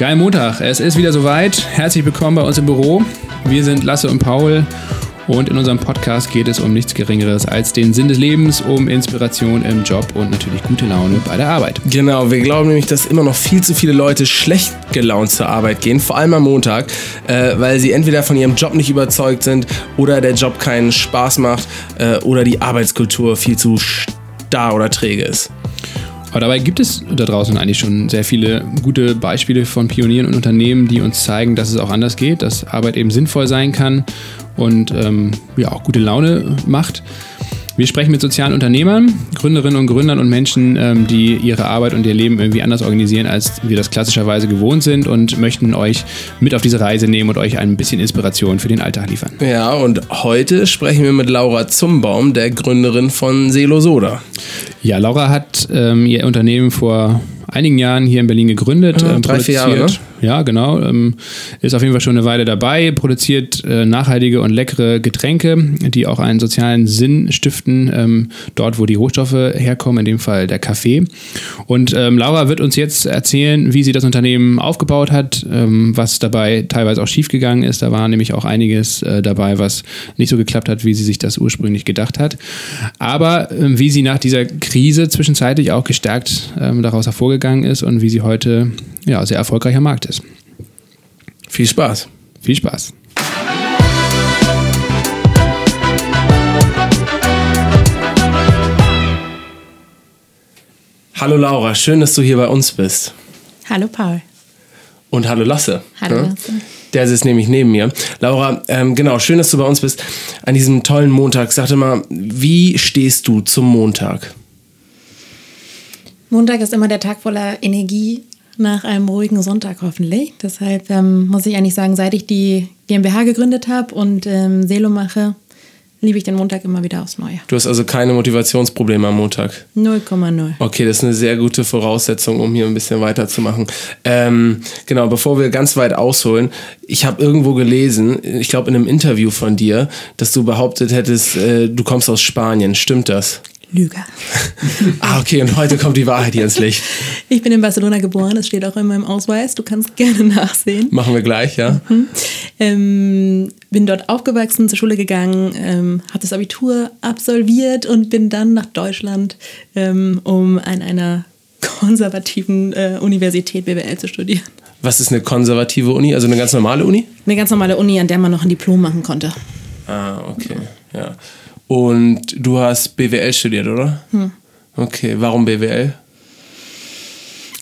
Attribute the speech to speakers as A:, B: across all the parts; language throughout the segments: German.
A: Geil Montag. Es ist wieder soweit. Herzlich willkommen bei uns im Büro. Wir sind Lasse und Paul und in unserem Podcast geht es um nichts Geringeres als den Sinn des Lebens, um Inspiration im Job und natürlich gute Laune bei der Arbeit.
B: Genau, wir glauben nämlich, dass immer noch viel zu viele Leute schlecht gelaunt zur Arbeit gehen, vor allem am Montag, äh, weil sie entweder von ihrem Job nicht überzeugt sind oder der Job keinen Spaß macht äh, oder die Arbeitskultur viel zu starr oder träge ist.
A: Aber dabei gibt es da draußen eigentlich schon sehr viele gute Beispiele von Pionieren und Unternehmen, die uns zeigen, dass es auch anders geht, dass Arbeit eben sinnvoll sein kann und ähm, ja, auch gute Laune macht. Wir sprechen mit sozialen Unternehmern, Gründerinnen und Gründern und Menschen, ähm, die ihre Arbeit und ihr Leben irgendwie anders organisieren, als wir das klassischerweise gewohnt sind und möchten euch mit auf diese Reise nehmen und euch ein bisschen Inspiration für den Alltag liefern.
B: Ja, und heute sprechen wir mit Laura Zumbaum, der Gründerin von Selo Soda.
A: Ja, Laura hat ähm, ihr Unternehmen vor einigen Jahren hier in Berlin gegründet.
B: Ja, ähm, drei, vier Jahre, ne?
A: Ja, genau. Ähm, ist auf jeden Fall schon eine Weile dabei, produziert äh, nachhaltige und leckere Getränke, die auch einen sozialen Sinn stiften, ähm, dort, wo die Rohstoffe herkommen, in dem Fall der Kaffee. Und ähm, Laura wird uns jetzt erzählen, wie sie das Unternehmen aufgebaut hat, ähm, was dabei teilweise auch schiefgegangen ist. Da war nämlich auch einiges äh, dabei, was nicht so geklappt hat, wie sie sich das ursprünglich gedacht hat. Aber äh, wie sie nach dieser Krise zwischenzeitlich auch gestärkt ähm, daraus hervorgegangen ist und wie sie heute ja, sehr erfolgreich am Markt ist.
B: Viel Spaß.
A: Viel Spaß.
B: Hallo Laura, schön, dass du hier bei uns bist.
C: Hallo Paul.
B: Und hallo Lasse.
C: Hallo ja? Lasse.
B: Der sitzt nämlich neben mir. Laura, ähm, genau, schön, dass du bei uns bist. An diesem tollen Montag, sag dir mal, wie stehst du zum Montag?
C: Montag ist immer der Tag voller Energie nach einem ruhigen Sonntag hoffentlich. Deshalb ähm, muss ich eigentlich sagen, seit ich die GmbH gegründet habe und ähm, Selo mache, liebe ich den Montag immer wieder aufs Neue.
B: Du hast also keine Motivationsprobleme am Montag?
C: 0,0.
B: Okay, das ist eine sehr gute Voraussetzung, um hier ein bisschen weiterzumachen. Ähm, genau, bevor wir ganz weit ausholen, ich habe irgendwo gelesen, ich glaube in einem Interview von dir, dass du behauptet hättest, äh, du kommst aus Spanien. Stimmt das?
C: Lüger.
B: ah, okay, und heute kommt die Wahrheit hier ins Licht.
C: Ich bin in Barcelona geboren, das steht auch in meinem Ausweis. Du kannst gerne nachsehen.
B: Machen wir gleich, ja. Mhm.
C: Ähm, bin dort aufgewachsen, zur Schule gegangen, ähm, habe das Abitur absolviert und bin dann nach Deutschland, ähm, um an einer konservativen äh, Universität BWL zu studieren.
B: Was ist eine konservative Uni? Also eine ganz normale Uni?
C: Eine ganz normale Uni, an der man noch ein Diplom machen konnte.
B: Ah, okay, ja. Und du hast BWL studiert, oder? Hm. Okay, warum BWL?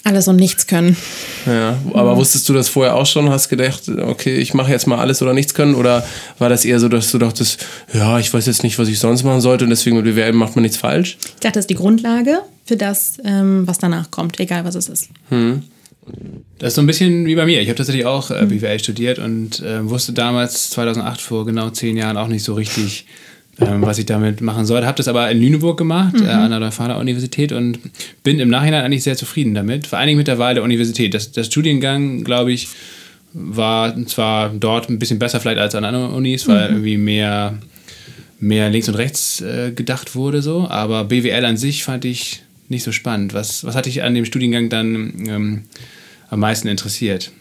C: Alles und nichts können.
B: Ja, aber hm. wusstest du das vorher auch schon? Hast gedacht, okay, ich mache jetzt mal alles oder nichts können? Oder war das eher so, dass du dachtest, ja, ich weiß jetzt nicht, was ich sonst machen sollte und deswegen mit BWL macht man nichts falsch?
C: Ich dachte, das ist die Grundlage für das, ähm, was danach kommt, egal was es ist. Hm.
A: Das ist so ein bisschen wie bei mir. Ich habe tatsächlich auch äh, BWL studiert und äh, wusste damals, 2008, vor genau zehn Jahren, auch nicht so richtig, ähm, was ich damit machen sollte. Habe das aber in Lüneburg gemacht, mhm. äh, an der Leuphana-Universität und bin im Nachhinein eigentlich sehr zufrieden damit. Vor allen Dingen mit der Wahl der Universität. Das, das Studiengang, glaube ich, war zwar dort ein bisschen besser vielleicht als an anderen Unis, weil mhm. irgendwie mehr, mehr links und rechts äh, gedacht wurde, so. Aber BWL an sich fand ich nicht so spannend. Was, was hat dich an dem Studiengang dann ähm, am meisten interessiert?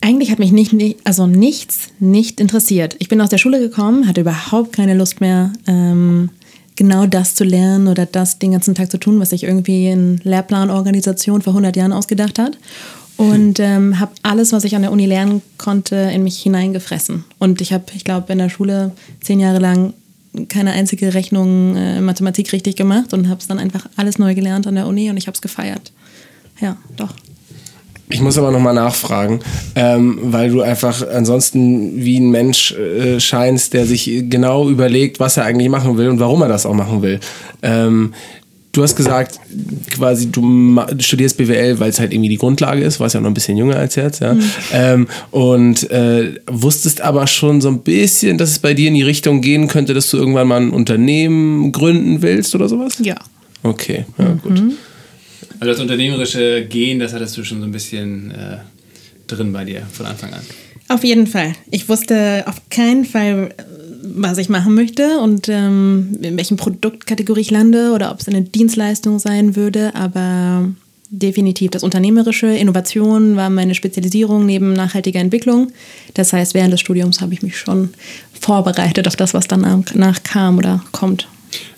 C: Eigentlich hat mich nicht, also nichts nicht interessiert. Ich bin aus der Schule gekommen, hatte überhaupt keine Lust mehr, ähm, genau das zu lernen oder das den ganzen Tag zu tun, was sich irgendwie in Lehrplanorganisation vor 100 Jahren ausgedacht hat. Und ähm, habe alles, was ich an der Uni lernen konnte, in mich hineingefressen. Und ich habe, ich glaube, in der Schule zehn Jahre lang keine einzige Rechnung äh, Mathematik richtig gemacht und habe es dann einfach alles neu gelernt an der Uni und ich habe es gefeiert. Ja, doch.
B: Ich muss aber nochmal nachfragen, ähm, weil du einfach ansonsten wie ein Mensch äh, scheinst, der sich genau überlegt, was er eigentlich machen will und warum er das auch machen will. Ähm, du hast gesagt, quasi du studierst BWL, weil es halt irgendwie die Grundlage ist, warst ja noch ein bisschen jünger als jetzt, ja. Mhm. Ähm, und äh, wusstest aber schon so ein bisschen, dass es bei dir in die Richtung gehen könnte, dass du irgendwann mal ein Unternehmen gründen willst oder sowas?
C: Ja.
B: Okay, ja, mhm. gut.
A: Also das unternehmerische Gehen, das hattest du schon so ein bisschen äh, drin bei dir von Anfang an.
C: Auf jeden Fall. Ich wusste auf keinen Fall, was ich machen möchte und ähm, in welchem Produktkategorie ich lande oder ob es eine Dienstleistung sein würde. Aber definitiv das Unternehmerische. Innovation war meine Spezialisierung neben nachhaltiger Entwicklung. Das heißt, während des Studiums habe ich mich schon vorbereitet auf das, was danach kam oder kommt.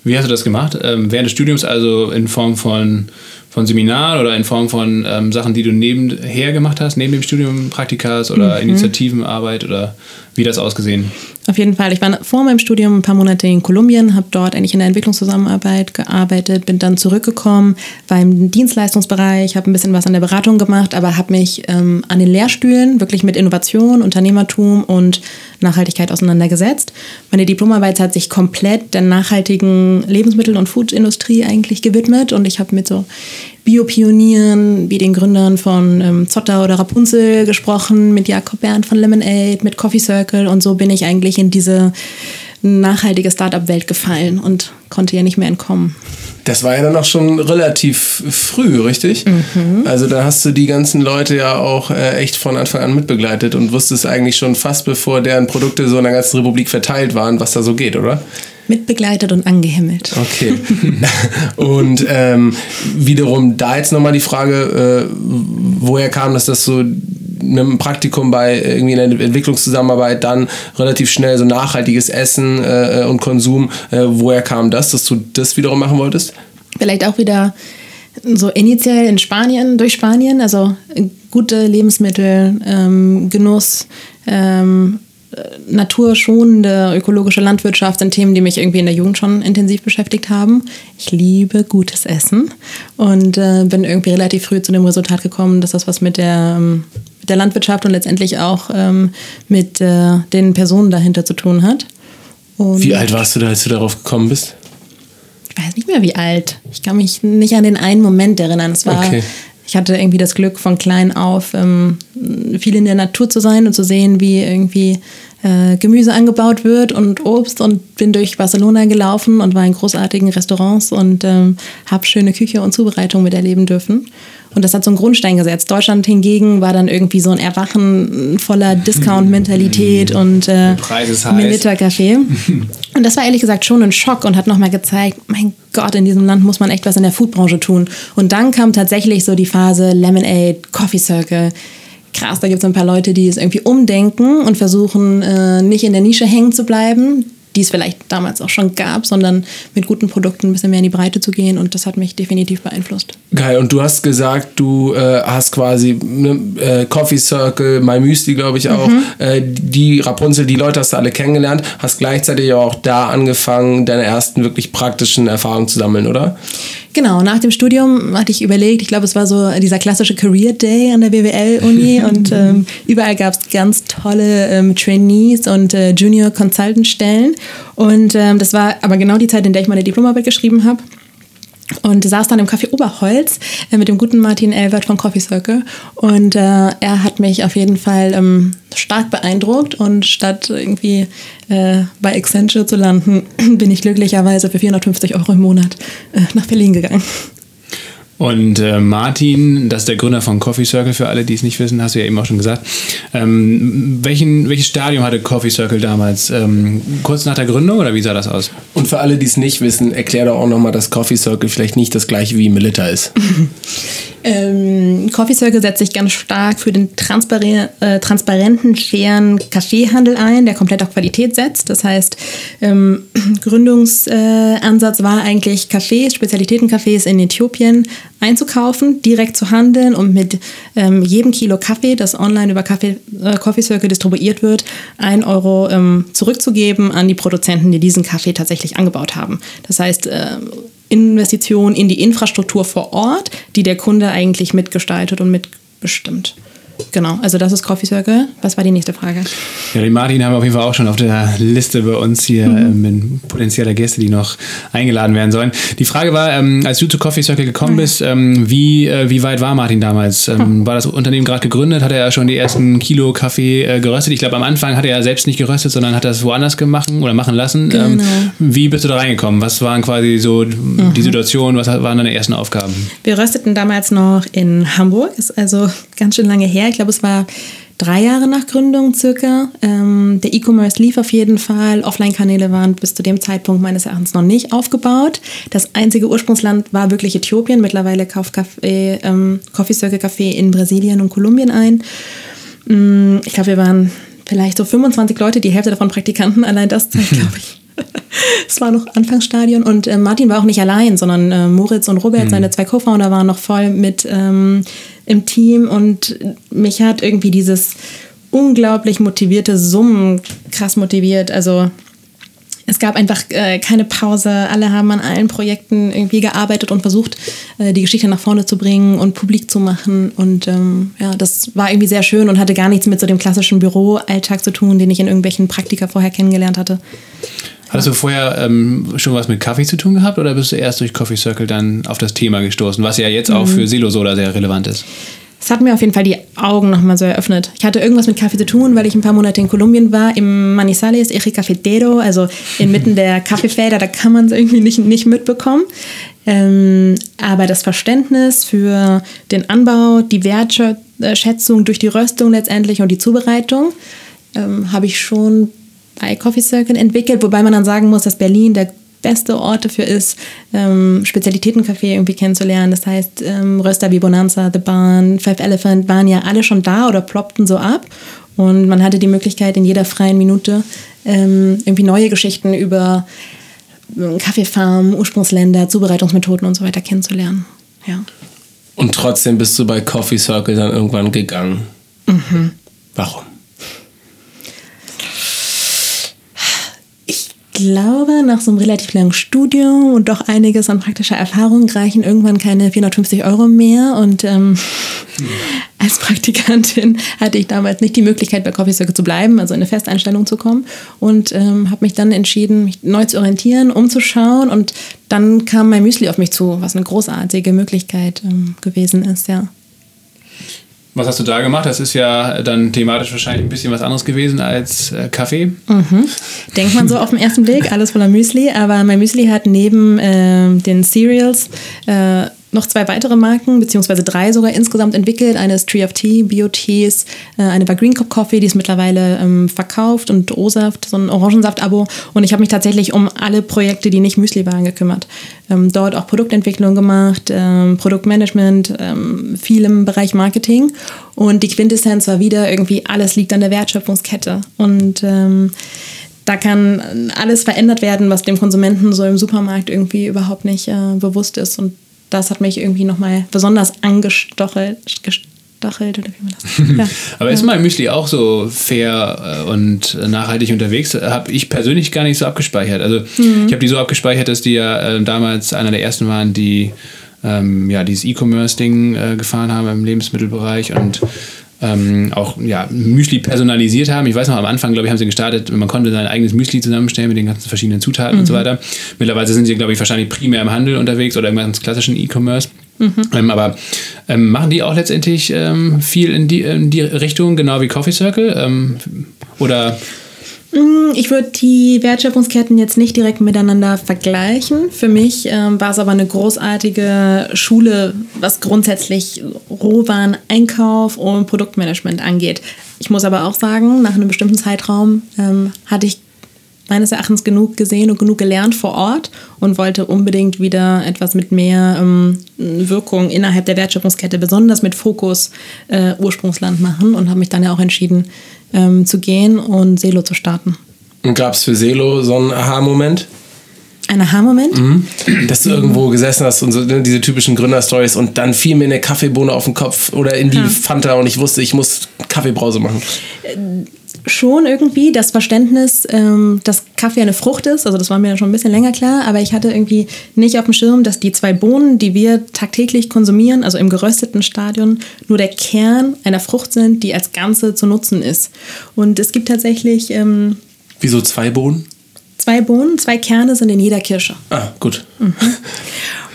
A: Wie hast du das gemacht? Ähm, während des Studiums also in Form von von Seminaren oder in Form von ähm, Sachen, die du nebenher gemacht hast, neben dem Studium, Praktikas oder mhm. Initiativenarbeit oder wie das ausgesehen?
C: Auf jeden Fall. Ich war vor meinem Studium ein paar Monate in Kolumbien, habe dort eigentlich in der Entwicklungszusammenarbeit gearbeitet, bin dann zurückgekommen, war im Dienstleistungsbereich, habe ein bisschen was an der Beratung gemacht, aber habe mich ähm, an den Lehrstühlen wirklich mit Innovation, Unternehmertum und Nachhaltigkeit auseinandergesetzt. Meine Diplomarbeit hat sich komplett der nachhaltigen Lebensmittel- und Foodindustrie eigentlich gewidmet und ich habe mit so Biopionieren wie den Gründern von ähm, Zotter oder Rapunzel gesprochen, mit Jakob Bernd von Lemonade, mit Coffee Circle und so bin ich eigentlich in diese nachhaltige Startup-Welt gefallen und konnte ja nicht mehr entkommen.
B: Das war ja dann auch schon relativ früh, richtig? Mhm. Also da hast du die ganzen Leute ja auch äh, echt von Anfang an mitbegleitet und wusstest eigentlich schon fast bevor deren Produkte so in der ganzen Republik verteilt waren, was da so geht, oder?
C: Mitbegleitet und angehimmelt.
B: Okay. und ähm, wiederum da jetzt nochmal die Frage, äh, woher kam das, dass so mit einem Praktikum bei irgendwie einer Entwicklungszusammenarbeit dann relativ schnell so nachhaltiges Essen äh, und Konsum, äh, woher kam das, dass du das wiederum machen wolltest?
C: Vielleicht auch wieder so initiell in Spanien, durch Spanien, also gute Lebensmittel, ähm, Genuss, ähm, naturschonende ökologische Landwirtschaft sind Themen, die mich irgendwie in der Jugend schon intensiv beschäftigt haben. Ich liebe gutes Essen und äh, bin irgendwie relativ früh zu dem Resultat gekommen, dass das was mit der, ähm, mit der Landwirtschaft und letztendlich auch ähm, mit äh, den Personen dahinter zu tun hat.
B: Und wie alt warst du da, als du darauf gekommen bist?
C: Ich weiß nicht mehr, wie alt. Ich kann mich nicht an den einen Moment erinnern. Es war okay ich hatte irgendwie das Glück, von klein auf ähm, viel in der Natur zu sein und zu sehen, wie irgendwie äh, Gemüse angebaut wird und Obst und bin durch Barcelona gelaufen und war in großartigen Restaurants und ähm, habe schöne Küche und Zubereitung miterleben dürfen. Und das hat so einen Grundstein gesetzt. Deutschland hingegen war dann irgendwie so ein Erwachen voller Discount-Mentalität und äh, Milita-Kaffee. Und das war ehrlich gesagt schon ein Schock und hat nochmal gezeigt, mein Gott, in diesem Land muss man echt was in der Foodbranche tun. Und dann kam tatsächlich so die Phase Lemonade, Coffee Circle, krass, da gibt es ein paar Leute, die es irgendwie umdenken und versuchen, äh, nicht in der Nische hängen zu bleiben, die es vielleicht damals auch schon gab, sondern mit guten Produkten ein bisschen mehr in die Breite zu gehen und das hat mich definitiv beeinflusst.
B: Geil, und du hast gesagt, du äh, hast quasi ne, äh, Coffee Circle, My Müsli, glaube ich auch, mhm. äh, die Rapunzel, die Leute hast du alle kennengelernt, hast gleichzeitig auch da angefangen, deine ersten wirklich praktischen Erfahrungen zu sammeln, oder?
C: Genau, nach dem Studium hatte ich überlegt, ich glaube, es war so dieser klassische Career Day an der BWL-Uni und ähm, überall gab es ganz tolle ähm, Trainees und äh, Junior Consultant-Stellen. Und ähm, das war aber genau die Zeit, in der ich meine Diplomarbeit geschrieben habe und saß dann im Café Oberholz äh, mit dem guten Martin Elbert von Coffee Circle und äh, er hat mich auf jeden Fall ähm, stark beeindruckt und statt irgendwie äh, bei Accenture zu landen, bin ich glücklicherweise für 450 Euro im Monat äh, nach Berlin gegangen.
A: Und äh, Martin, das ist der Gründer von Coffee Circle, für alle, die es nicht wissen, hast du ja eben auch schon gesagt. Ähm, welchen, welches Stadium hatte Coffee Circle damals? Ähm, kurz nach der Gründung oder wie sah das aus?
B: Und für alle, die es nicht wissen, erklär doch auch nochmal, dass Coffee Circle vielleicht nicht das gleiche wie Melita ist.
C: Ähm, Coffee Circle setzt sich ganz stark für den transparen äh, transparenten, fairen Kaffeehandel ein, der komplett auf Qualität setzt. Das heißt, ähm, Gründungsansatz äh, war eigentlich Cafés, Spezialitätencafés in Äthiopien einzukaufen, direkt zu handeln und mit ähm, jedem Kilo Kaffee, das online über Kaffee, äh, Coffee Circle distribuiert wird, ein Euro ähm, zurückzugeben an die Produzenten, die diesen Kaffee tatsächlich angebaut haben. Das heißt, äh, Investition in die Infrastruktur vor Ort, die der Kunde eigentlich mitgestaltet und mitbestimmt. Genau, also das ist Coffee Circle. Was war die nächste Frage?
A: Ja, den Martin haben wir auf jeden Fall auch schon auf der Liste bei uns hier mhm. ähm, mit potenzieller Gäste, die noch eingeladen werden sollen. Die Frage war, ähm, als du zu Coffee Circle gekommen mhm. bist, ähm, wie, äh, wie weit war Martin damals? Ähm, war das Unternehmen gerade gegründet? Hat er ja schon die ersten Kilo Kaffee äh, geröstet? Ich glaube, am Anfang hat er ja selbst nicht geröstet, sondern hat das woanders gemacht oder machen lassen. Ähm, genau. wie bist du da reingekommen? Was waren quasi so mhm. die Situation? Was waren deine ersten Aufgaben?
C: Wir rösteten damals noch in Hamburg, ist also ganz schön lange her. Ich glaube, es war drei Jahre nach Gründung circa. Ähm, der E-Commerce lief auf jeden Fall. Offline-Kanäle waren bis zu dem Zeitpunkt meines Erachtens noch nicht aufgebaut. Das einzige Ursprungsland war wirklich Äthiopien. Mittlerweile kauft Café, ähm, Coffee Circle Café in Brasilien und Kolumbien ein. Mm, ich glaube, wir waren vielleicht so 25 Leute, die Hälfte davon Praktikanten. Allein das zeigt, glaube ich. Es war noch Anfangsstadion und äh, Martin war auch nicht allein, sondern äh, Moritz und Robert, mhm. seine zwei Co-Founder, waren noch voll mit ähm, im Team und mich hat irgendwie dieses unglaublich motivierte Summen krass motiviert. Also es gab einfach äh, keine Pause. Alle haben an allen Projekten irgendwie gearbeitet und versucht, äh, die Geschichte nach vorne zu bringen und publik zu machen. Und ähm, ja, das war irgendwie sehr schön und hatte gar nichts mit so dem klassischen Büroalltag zu tun, den ich in irgendwelchen Praktika vorher kennengelernt hatte.
A: Hattest du vorher ähm, schon was mit Kaffee zu tun gehabt oder bist du erst durch Coffee Circle dann auf das Thema gestoßen, was ja jetzt auch mhm. für Silo Soda sehr relevant ist?
C: Es hat mir auf jeden Fall die Augen nochmal so eröffnet. Ich hatte irgendwas mit Kaffee zu tun, weil ich ein paar Monate in Kolumbien war, im Manizales Eje Cafetero, also inmitten der Kaffeefelder, da kann man es irgendwie nicht, nicht mitbekommen. Ähm, aber das Verständnis für den Anbau, die Wertschätzung durch die Röstung letztendlich und die Zubereitung ähm, habe ich schon bei Coffee Circle entwickelt, wobei man dann sagen muss, dass Berlin der beste Ort dafür ist, ähm, Spezialitätencafé irgendwie kennenzulernen. Das heißt, ähm, Röster wie Bonanza, The Barn, Five Elephant waren ja alle schon da oder ploppten so ab. Und man hatte die Möglichkeit, in jeder freien Minute ähm, irgendwie neue Geschichten über ähm, Kaffeefarmen, Ursprungsländer, Zubereitungsmethoden und so weiter kennenzulernen. Ja.
B: Und trotzdem bist du bei Coffee Circle dann irgendwann gegangen. Mhm. Warum?
C: Glaube, nach so einem relativ langen Studium und doch einiges an praktischer Erfahrung reichen irgendwann keine 450 Euro mehr. Und ähm, als Praktikantin hatte ich damals nicht die Möglichkeit, bei Coffee Circle zu bleiben, also in eine Festeinstellung zu kommen. Und ähm, habe mich dann entschieden, mich neu zu orientieren, umzuschauen. Und dann kam mein Müsli auf mich zu, was eine großartige Möglichkeit ähm, gewesen ist, ja.
A: Was hast du da gemacht? Das ist ja dann thematisch wahrscheinlich ein bisschen was anderes gewesen als äh, Kaffee.
C: Mhm. Denkt man so auf den ersten Blick, alles voller Müsli. Aber mein Müsli hat neben äh, den Cereals äh, noch zwei weitere Marken, beziehungsweise drei sogar insgesamt entwickelt. Eine ist Tree of Tea, Bio-Teas, äh, eine war Green Cup Coffee, die ist mittlerweile ähm, verkauft und O-Saft, so ein Orangensaft-Abo. Und ich habe mich tatsächlich um alle Projekte, die nicht Müsli waren, gekümmert. Ähm, dort auch Produktentwicklung gemacht, ähm, Produktmanagement, ähm, viel im Bereich Marketing. Und die Quintessenz war wieder irgendwie, alles liegt an der Wertschöpfungskette. Und ähm, da kann alles verändert werden, was dem Konsumenten so im Supermarkt irgendwie überhaupt nicht äh, bewusst ist. Und das hat mich irgendwie nochmal besonders angestochelt. Gestochelt, oder wie man das
A: ja. Aber ist mein Müsli auch so fair äh, und nachhaltig unterwegs? Habe ich persönlich gar nicht so abgespeichert. Also mhm. ich habe die so abgespeichert, dass die ja äh, damals einer der ersten waren, die ähm, ja, dieses E-Commerce-Ding äh, gefahren haben im Lebensmittelbereich und ähm, auch ja, Müsli personalisiert haben. Ich weiß noch, am Anfang, glaube ich, haben sie gestartet, man konnte sein eigenes Müsli zusammenstellen mit den ganzen verschiedenen Zutaten mhm. und so mhm. weiter. Mittlerweile sind sie, glaube ich, wahrscheinlich primär im Handel unterwegs oder im ganz klassischen E-Commerce. Mhm. Ähm, aber ähm, machen die auch letztendlich ähm, viel in die, in die Richtung, genau wie Coffee Circle? Ähm, oder
C: ich würde die Wertschöpfungsketten jetzt nicht direkt miteinander vergleichen. Für mich ähm, war es aber eine großartige Schule, was grundsätzlich Rohwaren, Einkauf und Produktmanagement angeht. Ich muss aber auch sagen, nach einem bestimmten Zeitraum ähm, hatte ich meines Erachtens genug gesehen und genug gelernt vor Ort und wollte unbedingt wieder etwas mit mehr ähm, Wirkung innerhalb der Wertschöpfungskette, besonders mit Fokus äh, Ursprungsland machen und habe mich dann ja auch entschieden ähm, zu gehen und Selo zu starten.
B: Und gab es für Selo so einen Aha-Moment?
C: Ein Aha-Moment? Mhm.
B: Dass du irgendwo gesessen hast und so ne, diese typischen Gründerstories und dann fiel mir eine Kaffeebohne auf den Kopf oder in die ja. Fanta und ich wusste, ich muss Kaffeebrause machen. Äh,
C: schon irgendwie das Verständnis, ähm, dass Kaffee eine Frucht ist. Also das war mir schon ein bisschen länger klar, aber ich hatte irgendwie nicht auf dem Schirm, dass die zwei Bohnen, die wir tagtäglich konsumieren, also im gerösteten Stadion, nur der Kern einer Frucht sind, die als Ganze zu nutzen ist. Und es gibt tatsächlich... Ähm,
B: Wieso zwei Bohnen?
C: Zwei Bohnen, zwei Kerne sind in jeder Kirsche.
B: Ah, gut.
C: Mhm.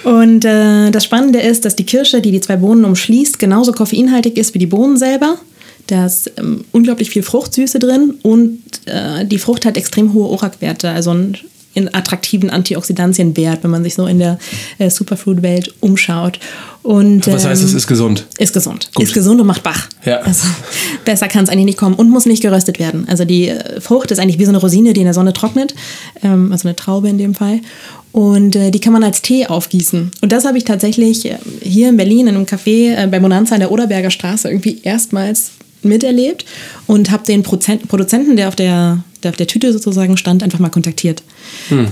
C: Und äh, das Spannende ist, dass die Kirsche, die die zwei Bohnen umschließt, genauso koffeinhaltig ist wie die Bohnen selber. Da ist ähm, unglaublich viel Fruchtsüße drin und äh, die Frucht hat extrem hohe ORAC-Werte, also ein in attraktiven Antioxidantienwert, wenn man sich so in der äh, Superfood-Welt umschaut. Und,
B: Was heißt,
C: ähm,
B: es ist gesund?
C: Ist gesund.
B: Gut.
C: Ist gesund und macht wach.
B: Ja.
C: Also, besser kann es eigentlich nicht kommen und muss nicht geröstet werden. Also die äh, Frucht ist eigentlich wie so eine Rosine, die in der Sonne trocknet. Ähm, also eine Traube in dem Fall. Und äh, die kann man als Tee aufgießen. Und das habe ich tatsächlich äh, hier in Berlin in einem Café äh, bei Bonanza in der Oderberger Straße irgendwie erstmals miterlebt und habe den Prozent Produzenten, der auf der, der auf der Tüte sozusagen stand, einfach mal kontaktiert.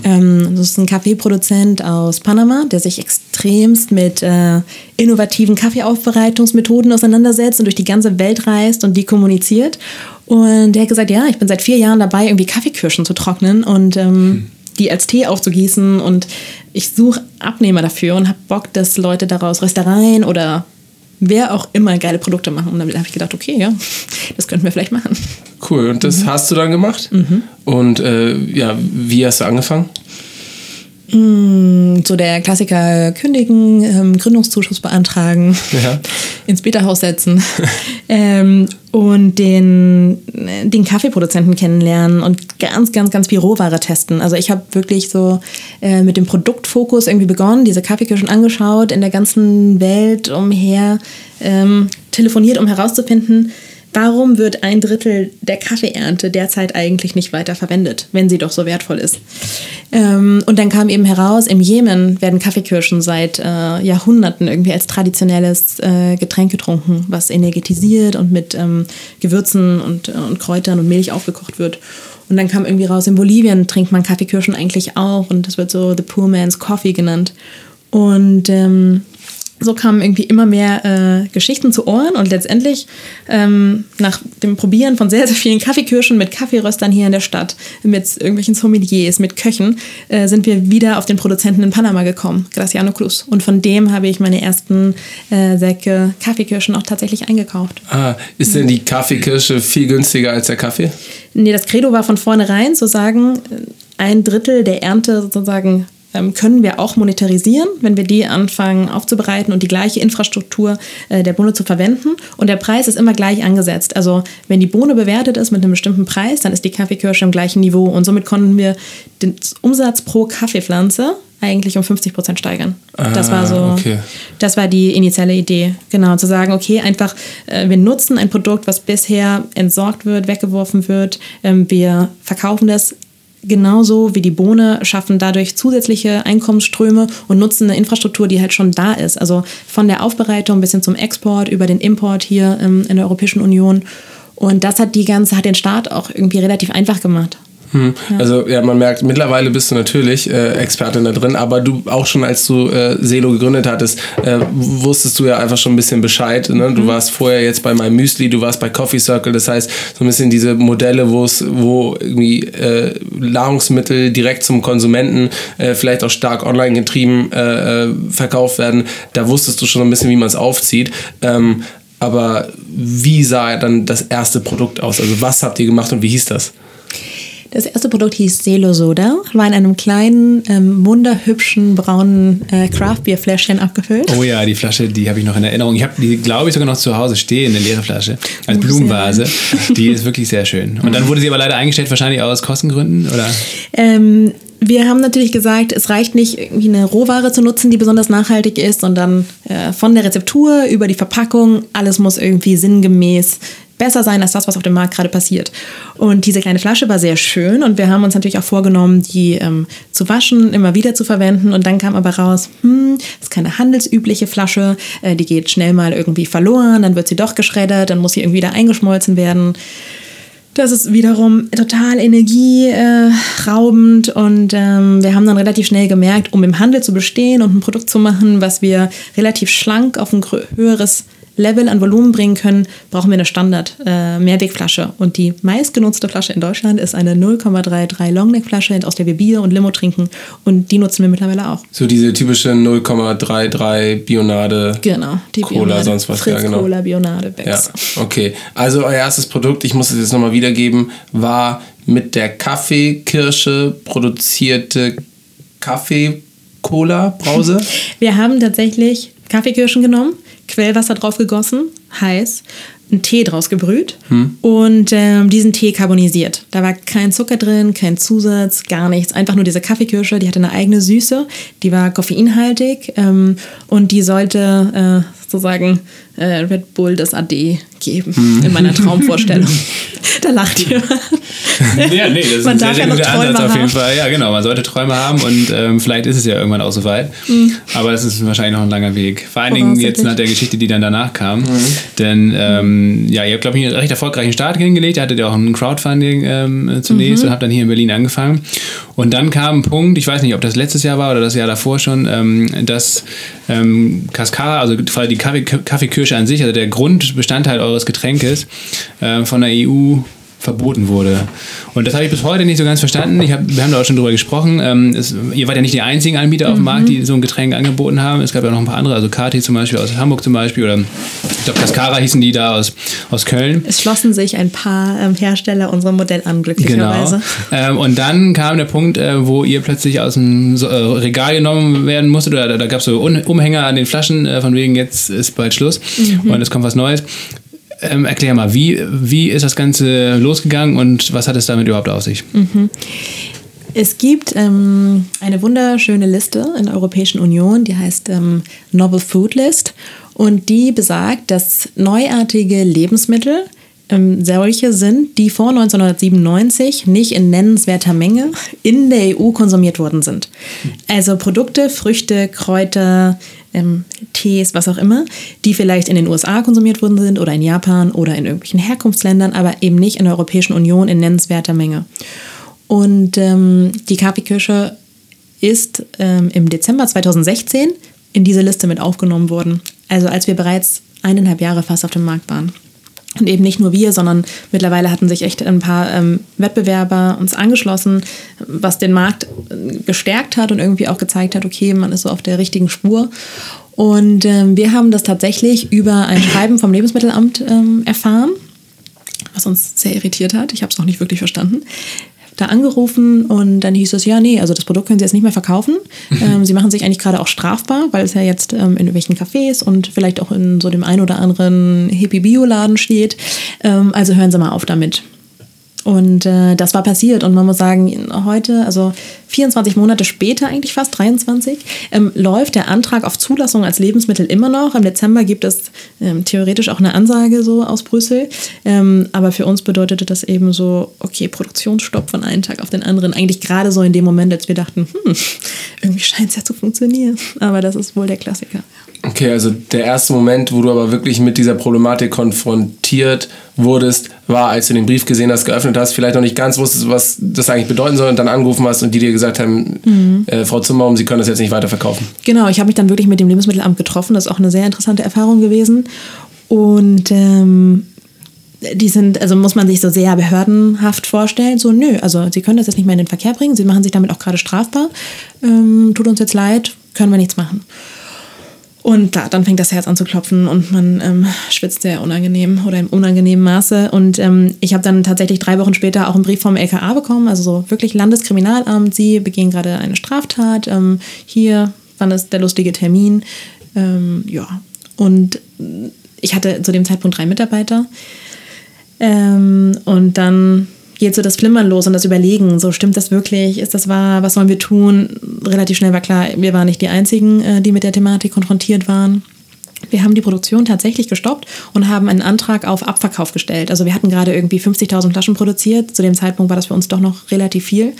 C: Ähm, das ist ein Kaffeeproduzent aus Panama, der sich extremst mit äh, innovativen Kaffeeaufbereitungsmethoden auseinandersetzt und durch die ganze Welt reist und die kommuniziert. Und der hat gesagt, ja, ich bin seit vier Jahren dabei, irgendwie Kaffeekirschen zu trocknen und ähm, die als Tee aufzugießen und ich suche Abnehmer dafür und habe Bock, dass Leute daraus Röstereien oder wer auch immer geile Produkte machen. Und dann habe ich gedacht, okay, ja, das könnten wir vielleicht machen.
B: Cool. Und das hast du dann gemacht? Und äh, ja, wie hast du angefangen?
C: So der Klassiker kündigen, ähm, Gründungszuschuss beantragen,
B: Ja.
C: ins Beta-Haus setzen ähm, und den, den Kaffeeproduzenten kennenlernen und ganz, ganz, ganz viel Rohware testen. Also ich habe wirklich so äh, mit dem Produktfokus irgendwie begonnen, diese Kaffeekirschen angeschaut, in der ganzen Welt umher ähm, telefoniert, um herauszufinden, Warum wird ein Drittel der Kaffeeernte derzeit eigentlich nicht weiter verwendet, wenn sie doch so wertvoll ist? Ähm, und dann kam eben heraus, im Jemen werden Kaffeekirschen seit äh, Jahrhunderten irgendwie als traditionelles äh, Getränk getrunken, was energetisiert und mit ähm, Gewürzen und, äh, und Kräutern und Milch aufgekocht wird. Und dann kam irgendwie raus, in Bolivien trinkt man Kaffeekirschen eigentlich auch und das wird so The Poor Man's Coffee genannt. Und ähm, so kamen irgendwie immer mehr äh, Geschichten zu Ohren und letztendlich ähm, nach dem Probieren von sehr, sehr vielen Kaffeekirschen mit Kaffeeröstern hier in der Stadt, mit irgendwelchen Sommeliers, mit Köchen, äh, sind wir wieder auf den Produzenten in Panama gekommen, Graciano Cruz. Und von dem habe ich meine ersten äh, Säcke Kaffeekirschen auch tatsächlich eingekauft.
B: Ah, ist denn die Kaffeekirsche viel günstiger als der Kaffee?
C: Nee, das Credo war von vornherein zu sagen, ein Drittel der Ernte sozusagen können wir auch monetarisieren, wenn wir die anfangen aufzubereiten und die gleiche Infrastruktur äh, der Bohne zu verwenden. Und der Preis ist immer gleich angesetzt. Also wenn die Bohne bewertet ist mit einem bestimmten Preis, dann ist die Kaffeekirsche im gleichen Niveau. Und somit konnten wir den Umsatz pro Kaffeepflanze eigentlich um 50 Prozent steigern. das war so,
B: Ah, okay.
C: das war die initiale Idee. Genau, zu sagen, okay, einfach, äh, wir nutzen ein Produkt, was bisher entsorgt wird, weggeworfen wird. Ähm, wir verkaufen das genauso wie die Bohne, schaffen dadurch zusätzliche Einkommensströme und nutzen eine Infrastruktur, die halt schon da ist. Also von der Aufbereitung bis hin zum Export über den Import hier ähm, in der Europäischen Union. Und das hat die ganze, hat den Start auch irgendwie relativ einfach gemacht.
B: Hm. Also ja, man merkt, mittlerweile bist du natürlich äh, Expertin da drin, aber du auch schon als du äh, Selo gegründet hattest, äh, wusstest du ja einfach schon ein bisschen Bescheid. Ne? Du warst vorher jetzt bei meinem Müsli, du warst bei Coffee Circle, das heißt so ein bisschen diese Modelle, wo es, wo irgendwie äh, Nahrungsmittel direkt zum Konsumenten, äh, vielleicht auch stark online getrieben äh, äh, verkauft werden. Da wusstest du schon ein bisschen, wie man es aufzieht. Ähm, aber wie sah dann das erste Produkt aus? Also was habt ihr gemacht und wie hieß das?
C: Das erste Produkt hieß Selo Soda, war in einem kleinen, ähm, wunderhübschen, braunen äh, Craft-Bier-Fläschchen abgefüllt.
A: Oh ja, die Flasche, die habe ich noch in Erinnerung. Ich habe die, glaube ich, sogar noch zu Hause stehen, eine leere Flasche, als
C: Oh,
A: Blumenvase. Die ist wirklich sehr schön. Und dann wurde sie aber leider eingestellt, wahrscheinlich aus Kostengründen, oder?
C: Ähm, wir haben natürlich gesagt, es reicht nicht, irgendwie eine Rohware zu nutzen, die besonders nachhaltig ist, sondern äh, von der Rezeptur über die Verpackung, alles muss irgendwie sinngemäß besser sein als das, was auf dem Markt gerade passiert. Und diese kleine Flasche war sehr schön und wir haben uns natürlich auch vorgenommen, die ähm, zu waschen, immer wieder zu verwenden. Und dann kam aber raus, hm, das ist keine handelsübliche Flasche, äh, die geht schnell mal irgendwie verloren, dann wird sie doch geschreddert, dann muss sie irgendwie wieder eingeschmolzen werden. Das ist wiederum total energieraubend und ähm, wir haben dann relativ schnell gemerkt, um im Handel zu bestehen und ein Produkt zu machen, was wir relativ schlank auf ein höheres Level an Volumen bringen können, brauchen wir eine Standard-Mehrwegflasche. und die meistgenutzte Flasche in Deutschland ist eine 0,33 Longneck-Flasche, aus der wir Bier und Limo trinken und die nutzen wir mittlerweile auch.
B: So diese typische 0,33 Bionade.
C: Genau, die
B: Cola,
C: Bionade.
B: sonst was,
C: Fritz
B: ja, genau.
C: Cola, Bionade,
B: Ja,
C: Becks.
B: okay. Also euer erstes Produkt, ich muss es jetzt nochmal wiedergeben, war mit der Kaffeekirsche produzierte Kaffee-Cola-Brause.
C: Wir haben tatsächlich Kaffeekirschen genommen, Quellwasser drauf gegossen, heiß, einen Tee draus gebrüht und ähm, diesen Tee carbonisiert. Da war kein Zucker drin, kein Zusatz, gar nichts. Einfach nur diese Kaffeekirsche, die hatte eine eigene Süße, die war koffeinhaltig ähm, und die sollte äh, sozusagen äh, Red Bull das AD geben in meiner Traumvorstellung. da lacht ihr.
A: Ja, nee, das ist
C: Man
A: ein sehr,
C: darf
A: sehr
C: ja noch
A: guter
C: Träume
A: Ansatz auf jeden
C: haben.
A: Fall. Ja, genau, man sollte Träume haben und ähm, vielleicht ist es ja irgendwann auch soweit. Aber das ist wahrscheinlich noch ein langer Weg. Vor allen Dingen jetzt
C: Mhm.
A: Nach der Geschichte, die dann danach kam.
C: Mhm.
A: Denn ähm, ja, ihr habt, glaube ich, einen recht erfolgreichen Start hingelegt. Ihr hattet ja auch ein Crowdfunding ähm, zunächst
C: Mhm.
A: und habt dann hier in Berlin angefangen. Und dann kam ein Punkt, ich weiß nicht, ob das letztes Jahr war oder das Jahr davor schon, ähm, dass ähm, Cascara, also die Kaffee, Kaffeekirsche an sich, also der Grundbestandteil eures Getränkes, äh, von der EU verboten wurde. Und das habe ich bis heute nicht so ganz verstanden. Ich hab, wir haben da auch schon drüber gesprochen. Ähm, es, ihr wart ja nicht die einzigen Anbieter auf dem Markt, die so ein Getränk angeboten haben. Es gab ja noch ein paar andere, also Kati zum Beispiel aus Hamburg zum Beispiel oder ich glaube Cascara hießen die da aus, aus Köln.
C: Es schlossen sich ein paar ähm, Hersteller unserem Modell an, glücklicherweise.
A: Genau. Ähm, und dann kam der Punkt, äh, wo ihr plötzlich aus dem so, äh, Regal genommen werden musstet. Oder da, da gab es so Un Umhänger an den Flaschen, äh, von wegen jetzt ist bald Schluss und es kommt was Neues. Ähm, erklär mal, wie, wie ist das Ganze losgegangen und was hat es damit überhaupt auf sich?
C: Es gibt ähm, eine wunderschöne Liste in der Europäischen Union, die heißt ähm, Novel Food List und die besagt, dass neuartige Lebensmittel ähm, solche sind, die vor 1997 nicht in nennenswerter Menge in der EU konsumiert worden sind. Also Produkte, Früchte, Kräuter, ähm, Tees, was auch immer, die vielleicht in den USA konsumiert worden sind oder in Japan oder in irgendwelchen Herkunftsländern, aber eben nicht in der Europäischen Union in nennenswerter Menge. Und ähm, die Kaffeekirsche ist ähm, im Dezember 2016 in diese Liste mit aufgenommen worden. Also als wir bereits eineinhalb Jahre fast auf dem Markt waren. Und eben nicht nur wir, sondern mittlerweile hatten sich echt ein paar ähm, Wettbewerber uns angeschlossen, was den Markt äh, gestärkt hat und irgendwie auch gezeigt hat, okay, man ist so auf der richtigen Spur. Und ähm, wir haben das tatsächlich über ein Schreiben vom Lebensmittelamt ähm, erfahren, was uns sehr irritiert hat. Ich habe es auch nicht wirklich verstanden. Da angerufen und dann hieß es, ja, nee, also das Produkt können Sie jetzt nicht mehr verkaufen. Ähm, Sie machen sich eigentlich gerade auch strafbar, weil es ja jetzt ähm, in irgendwelchen Cafés und vielleicht auch in so dem ein oder anderen Hippie-Bio-Laden steht. Ähm, also hören Sie mal auf damit. Und äh, das war passiert und man muss sagen, heute, also 24 Monate später, eigentlich fast 23, ähm, läuft der Antrag auf Zulassung als Lebensmittel immer noch. Im Dezember gibt es ähm, theoretisch auch eine Ansage so aus Brüssel. Ähm, aber für uns bedeutete das eben so, okay, Produktionsstopp von einem Tag auf den anderen. Eigentlich gerade so in dem Moment, als wir dachten, hm, irgendwie scheint es ja zu funktionieren. Aber das ist wohl der Klassiker.
B: Okay, also der erste Moment, wo du aber wirklich mit dieser Problematik konfrontiert wurdest, war, als du den Brief gesehen hast, geöffnet hast, vielleicht noch nicht ganz wusstest, was das eigentlich bedeuten soll und dann angerufen hast und die dir gesagt haben, äh, Frau Zimmermann, Sie können das jetzt nicht weiterverkaufen.
C: Genau, ich habe mich dann wirklich mit dem Lebensmittelamt getroffen. Das ist auch eine sehr interessante Erfahrung gewesen. Und ähm, die sind, also muss man sich so sehr behördenhaft vorstellen. So, nö, also sie können das jetzt nicht mehr in den Verkehr bringen. Sie machen sich damit auch gerade strafbar. Ähm, tut uns jetzt leid, können wir nichts machen. Und klar, dann fängt das Herz an zu klopfen und man ähm, schwitzt sehr unangenehm oder im unangenehmen Maße. Und ähm, ich habe dann tatsächlich drei Wochen später auch einen Brief vom LKA bekommen, also so wirklich Landeskriminalamt. Sie begehen gerade eine Straftat. Ähm, hier, wann ist der lustige Termin? Ähm, ja, und ich hatte zu dem Zeitpunkt drei Mitarbeiter. Ähm, und dann geht so das Flimmern los und das Überlegen, so stimmt das wirklich, ist das wahr, was sollen wir tun? Relativ schnell war klar, wir waren nicht die Einzigen, äh, die mit der Thematik konfrontiert waren. Wir haben die Produktion tatsächlich gestoppt und haben einen Antrag auf Abverkauf gestellt. Also wir hatten gerade irgendwie 50.000 Flaschen produziert. Zu dem Zeitpunkt war das für uns doch noch relativ viel.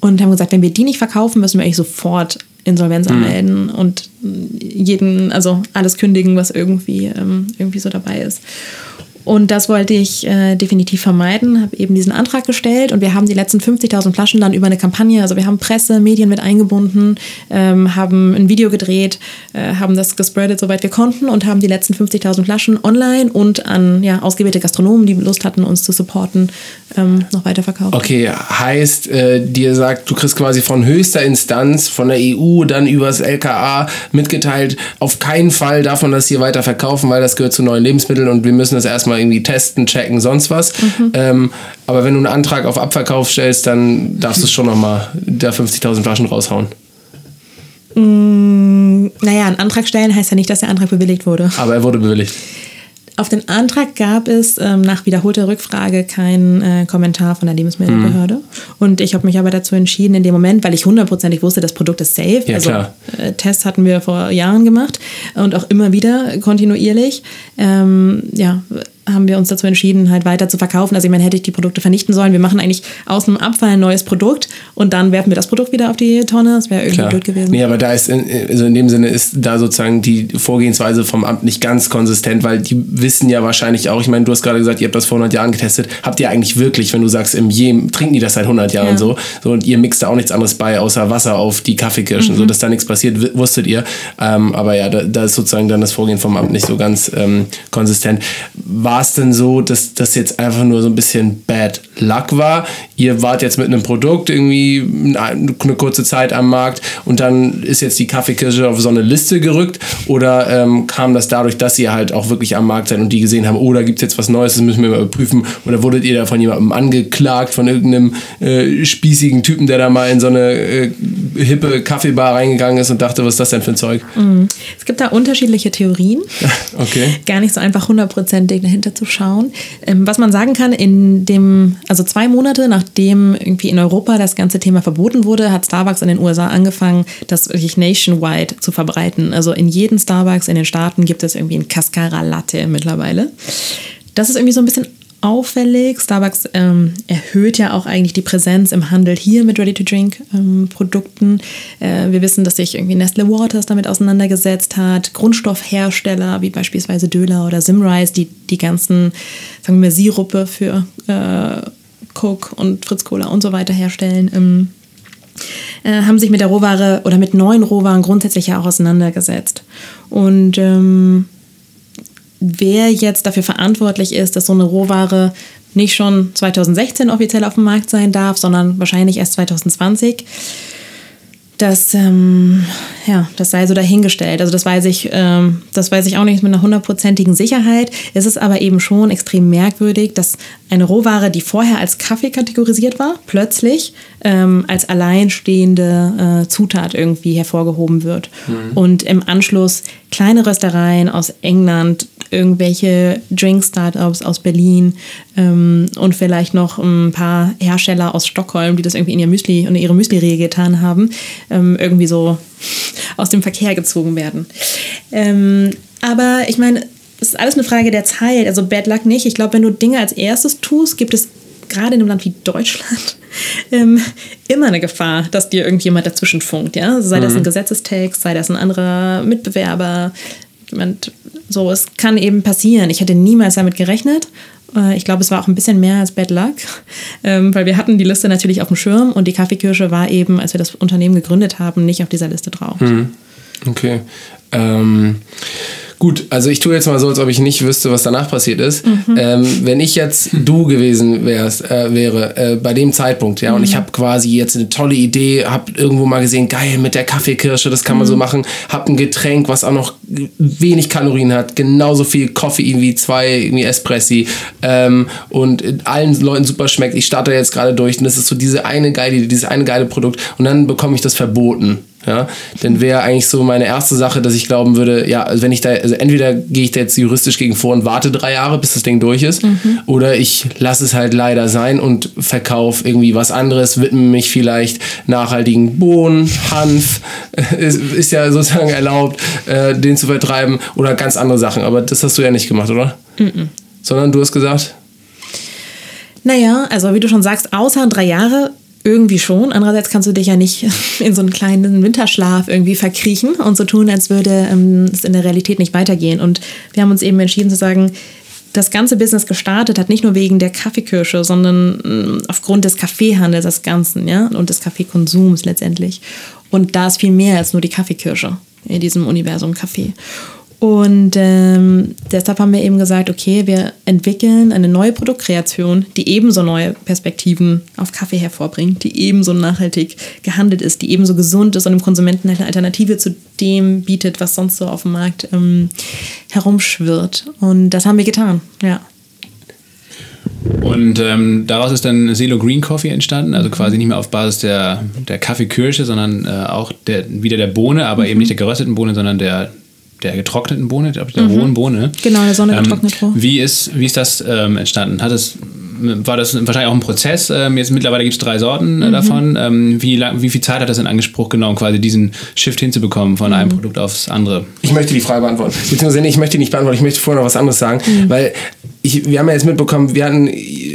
C: Und haben gesagt, wenn wir die nicht verkaufen, müssen wir eigentlich sofort Insolvenz anmelden und jeden, also alles kündigen, was irgendwie, ähm, irgendwie so dabei ist. Und das wollte ich äh, definitiv vermeiden, habe eben diesen Antrag gestellt und wir haben die letzten 50.000 Flaschen dann über eine Kampagne, also wir haben Presse, Medien mit eingebunden, ähm, haben ein Video gedreht, äh, haben das gespreadet, soweit wir konnten und haben die letzten 50.000 Flaschen online und an ja, ausgewählte Gastronomen, die Lust hatten, uns zu supporten, ähm, noch weiterverkauft.
B: Okay, heißt, äh, dir sagt, du kriegst quasi von höchster Instanz, von der EU, dann übers LKA mitgeteilt, auf keinen Fall darf man das hier weiter verkaufen, weil das gehört zu neuen Lebensmitteln und wir müssen das erstmal irgendwie testen, checken, sonst was. Ähm, aber wenn du einen Antrag auf Abverkauf stellst, dann darfst du schon nochmal da 50.000 Flaschen raushauen.
C: Naja, einen Antrag stellen heißt ja nicht, dass der Antrag bewilligt wurde.
B: Aber er wurde bewilligt.
C: auf den Antrag gab es ähm, nach wiederholter Rückfrage keinen äh, Kommentar von der Lebensmittelbehörde. Mhm. Und ich habe mich aber dazu entschieden, in dem Moment, weil ich hundertprozentig wusste, das Produkt ist safe.
B: Ja,
C: also
B: klar.
C: Äh, Tests hatten wir vor Jahren gemacht und auch immer wieder kontinuierlich. Ähm, ja, haben wir uns dazu entschieden, halt weiter zu verkaufen. Also ich meine, hätte ich die Produkte vernichten sollen. Wir machen eigentlich aus einem Abfall ein neues Produkt und dann werfen wir das Produkt wieder auf die Tonne. Das wäre irgendwie
B: Klar.
C: blöd gewesen.
B: Nee, aber da ist, in, also in dem Sinne ist da sozusagen die Vorgehensweise vom Amt nicht ganz konsistent, weil die wissen ja wahrscheinlich auch, ich meine, du hast gerade gesagt, ihr habt das vor 100 Jahren getestet. Habt ihr eigentlich wirklich, wenn du sagst, im Jem, trinken die das seit 100 Jahren
C: Ja.
B: so, so und ihr mixt da auch nichts anderes bei, außer Wasser auf die Kaffeekirschen, so dass da nichts passiert, wusstet ihr. Ähm, aber ja, da, da ist sozusagen dann das Vorgehen vom Amt nicht so ganz ähm, konsistent. War es denn so, dass das jetzt einfach nur so ein bisschen Bad Luck war? Ihr wart jetzt mit einem Produkt irgendwie eine kurze Zeit am Markt und dann ist jetzt die Kaffeekirsche auf so eine Liste gerückt oder ähm, kam das dadurch, dass ihr halt auch wirklich am Markt seid und die gesehen haben, oh, da gibt es jetzt was Neues, das müssen wir mal überprüfen oder wurdet ihr da von jemandem angeklagt, von irgendeinem äh, spießigen Typen, der da mal in so eine äh, hippe Kaffeebar reingegangen ist und dachte, was ist das denn für ein Zeug?
C: Es gibt da unterschiedliche Theorien.
B: Okay.
C: Gar nicht so einfach hundertprozentig dahinter zu schauen. Ähm, was man sagen kann, in dem, also zwei Monate nachdem irgendwie in Europa das ganze Thema verboten wurde, hat Starbucks in den USA angefangen, das wirklich nationwide zu verbreiten. Also in jedem Starbucks in den Staaten gibt es irgendwie ein Cascara Latte mittlerweile. Das ist irgendwie so ein bisschen auffällig. Starbucks ähm, erhöht ja auch eigentlich die Präsenz im Handel hier mit Ready-to-Drink-Produkten. äh, wir wissen, dass sich irgendwie Nestle Waters damit auseinandergesetzt hat. Grundstoffhersteller wie beispielsweise Döler oder Simrise, die die ganzen, sagen wir, Sirupe für äh, Coke und Fritz Cola und so weiter herstellen. Ähm, äh, haben sich mit der Rohware oder mit neuen Rohwaren grundsätzlich ja auch auseinandergesetzt. Und ähm, wer jetzt dafür verantwortlich ist, dass so eine Rohware nicht schon 2016 offiziell auf dem Markt sein darf, sondern wahrscheinlich erst 2020. Das, ähm, ja, das sei so dahingestellt. Also das weiß ich, ähm, das weiß ich auch nicht mit einer hundertprozentigen Sicherheit. Es ist aber eben schon extrem merkwürdig, dass eine Rohware, die vorher als Kaffee kategorisiert war, plötzlich ähm, als alleinstehende äh, Zutat irgendwie hervorgehoben wird. Und im Anschluss kleine Röstereien aus England, irgendwelche Drink-Startups aus Berlin ähm, und vielleicht noch ein paar Hersteller aus Stockholm, die das irgendwie in ihr Müsli und ihre Müsli-Riegel getan haben, ähm, irgendwie so aus dem Verkehr gezogen werden. Ähm, aber ich meine, es ist alles eine Frage der Zeit. Also Bad Luck nicht. Ich glaube, wenn du Dinge als erstes tust, gibt es gerade in einem Land wie Deutschland ähm, immer eine Gefahr, dass dir irgendjemand dazwischen funkt. Ja? Sei das ein Gesetzestext, sei das ein anderer Mitbewerber. Jemand, so, es kann eben passieren. Ich hätte niemals damit gerechnet. Äh, Ich glaube, es war auch ein bisschen mehr als Bad Luck, ähm, weil wir hatten die Liste natürlich auf dem Schirm und die Kaffeekirsche war eben, als wir das Unternehmen gegründet haben, nicht auf dieser Liste drauf.
B: Okay. Ähm, gut, also ich tue jetzt mal so, als ob ich nicht wüsste, was danach passiert ist. Ähm, wenn ich jetzt du gewesen wärst, äh, wäre äh, bei dem Zeitpunkt, ja, und ich habe quasi jetzt eine tolle Idee, habe irgendwo mal gesehen, geil, mit der Kaffeekirsche, das kann man so machen, habe ein Getränk, was auch noch wenig Kalorien hat, genauso viel Koffein wie zwei irgendwie Espressi ähm, und allen Leuten super schmeckt. Ich starte jetzt gerade durch und das ist so diese eine geile, Idee, dieses eine geile Produkt und dann bekomme ich das verboten. Ja, dann wäre eigentlich so meine erste Sache, dass ich glauben würde, ja, also wenn ich da, also entweder gehe ich da jetzt juristisch gegen vor und warte drei Jahre, bis das Ding durch ist, oder ich lasse es halt leider sein und verkaufe irgendwie was anderes, widme mich vielleicht nachhaltigen Bohnen, Hanf, ist, ist ja sozusagen erlaubt, äh, den zu vertreiben, oder ganz andere Sachen. Aber das hast du ja nicht gemacht, oder? Sondern du hast gesagt,
C: Naja, also wie du schon sagst, außer drei Jahre irgendwie schon. Andererseits kannst du dich ja nicht in so einen kleinen Winterschlaf irgendwie verkriechen und so tun, als würde ähm, es in der Realität nicht weitergehen. Und wir haben uns eben entschieden zu sagen, das ganze Business gestartet hat nicht nur wegen der Kaffeekirsche, sondern mm, aufgrund des Kaffeehandels des Ganzen, ja, und des Kaffeekonsums letztendlich. Und da ist viel mehr als nur die Kaffeekirsche in diesem Universum Kaffee. Und ähm, deshalb haben wir eben gesagt, okay, wir entwickeln eine neue Produktkreation, die ebenso neue Perspektiven auf Kaffee hervorbringt, die ebenso nachhaltig gehandelt ist, die ebenso gesund ist und dem Konsumenten eine Alternative zu dem bietet, was sonst so auf dem Markt ähm, herumschwirrt. Und das haben wir getan, ja.
A: Und ähm, daraus ist dann Selo Green Coffee entstanden, also quasi nicht mehr auf Basis der, der Kaffeekirsche, sondern äh, auch der, wieder der Bohne, aber eben nicht der gerösteten Bohne, sondern der der getrockneten Bohne, der rohen Bohne.
C: Genau, der Sonne getrocknet roh.
A: Wie ist, wie ist das ähm, entstanden? Hat es, war das wahrscheinlich auch ein Prozess? Ähm, jetzt mittlerweile gibt es drei Sorten äh, davon. Ähm, wie, lang, wie viel Zeit hat das in Anspruch genommen, quasi diesen Shift hinzubekommen von einem Produkt aufs andere?
B: Ich möchte die Frage beantworten. Beziehungsweise ich möchte die nicht beantworten, ich möchte vorher noch was anderes sagen, weil ich, wir haben ja jetzt mitbekommen, wir hatten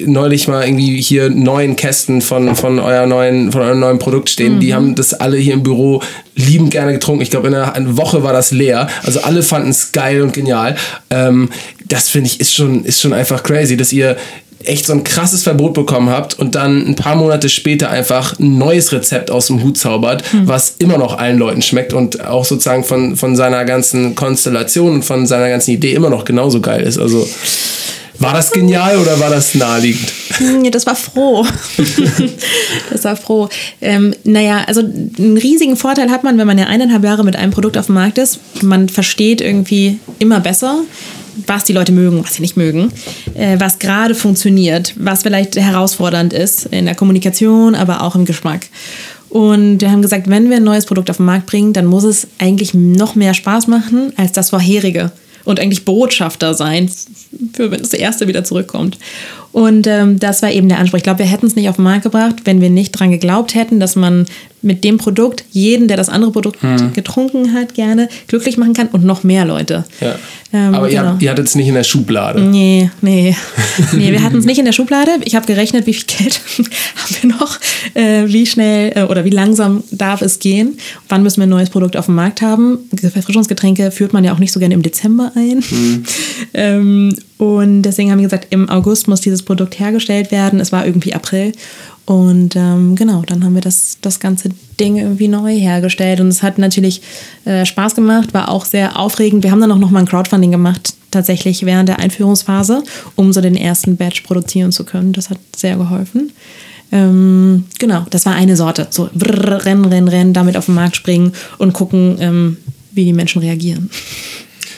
B: neulich mal irgendwie hier neun Kästen von, von, euer neuen, von eurem neuen Produkt stehen. Die haben das alle hier im Büro liebend gerne getrunken. Ich glaube, in einer, einer Woche war das leer. Also alle fanden es geil und genial. Ähm, das finde ich ist schon, ist schon einfach crazy, dass ihr echt so ein krasses Verbot bekommen habt und dann ein paar Monate später einfach ein neues Rezept aus dem Hut zaubert, was immer noch allen Leuten schmeckt und auch sozusagen von, von seiner ganzen Konstellation und von seiner ganzen Idee immer noch genauso geil ist. Also war das genial oder war das naheliegend?
C: Ja, das war froh. das war froh. Ähm, naja, also einen riesigen Vorteil hat man, wenn man ja eineinhalb Jahre mit einem Produkt auf dem Markt ist. Man versteht irgendwie immer besser, was die Leute mögen, was sie nicht mögen, äh, was gerade funktioniert, was vielleicht herausfordernd ist in der Kommunikation, aber auch im Geschmack. Und wir haben gesagt, wenn wir ein neues Produkt auf den Markt bringen, dann muss es eigentlich noch mehr Spaß machen als das vorherige und eigentlich Botschafter sein, für wenn das erste wieder zurückkommt. Und ähm, das war eben der Anspruch. Ich glaube, wir hätten es nicht auf den Markt gebracht, wenn wir nicht daran geglaubt hätten, dass man mit dem Produkt jeden, der das andere Produkt getrunken hat, gerne glücklich machen kann und noch mehr Leute.
B: Ja.
C: Ähm,
B: Aber ihr,
C: genau.
B: habt, ihr hattet es nicht in der Schublade.
C: Nee, nee. Nee, wir hatten es nicht in der Schublade. Ich habe gerechnet, wie viel Geld haben wir noch, äh, wie schnell äh, oder wie langsam darf es gehen, wann müssen wir ein neues Produkt auf dem Markt haben. Verfrischungsgetränke führt man ja auch nicht so gerne im Dezember ein. Ähm, und deswegen haben wir gesagt, im August muss dieses Produkt hergestellt werden. Es war irgendwie April. Und ähm, genau, dann haben wir das, das ganze Ding irgendwie neu hergestellt. Und es hat natürlich äh, Spaß gemacht, war auch sehr aufregend. Wir haben dann auch nochmal ein Crowdfunding gemacht, tatsächlich während der Einführungsphase, um so den ersten Batch produzieren zu können. Das hat sehr geholfen. Ähm, genau, das war eine Sorte. So brrr, rennen, rennen, rennen, damit auf den Markt springen und gucken, ähm, wie die Menschen reagieren.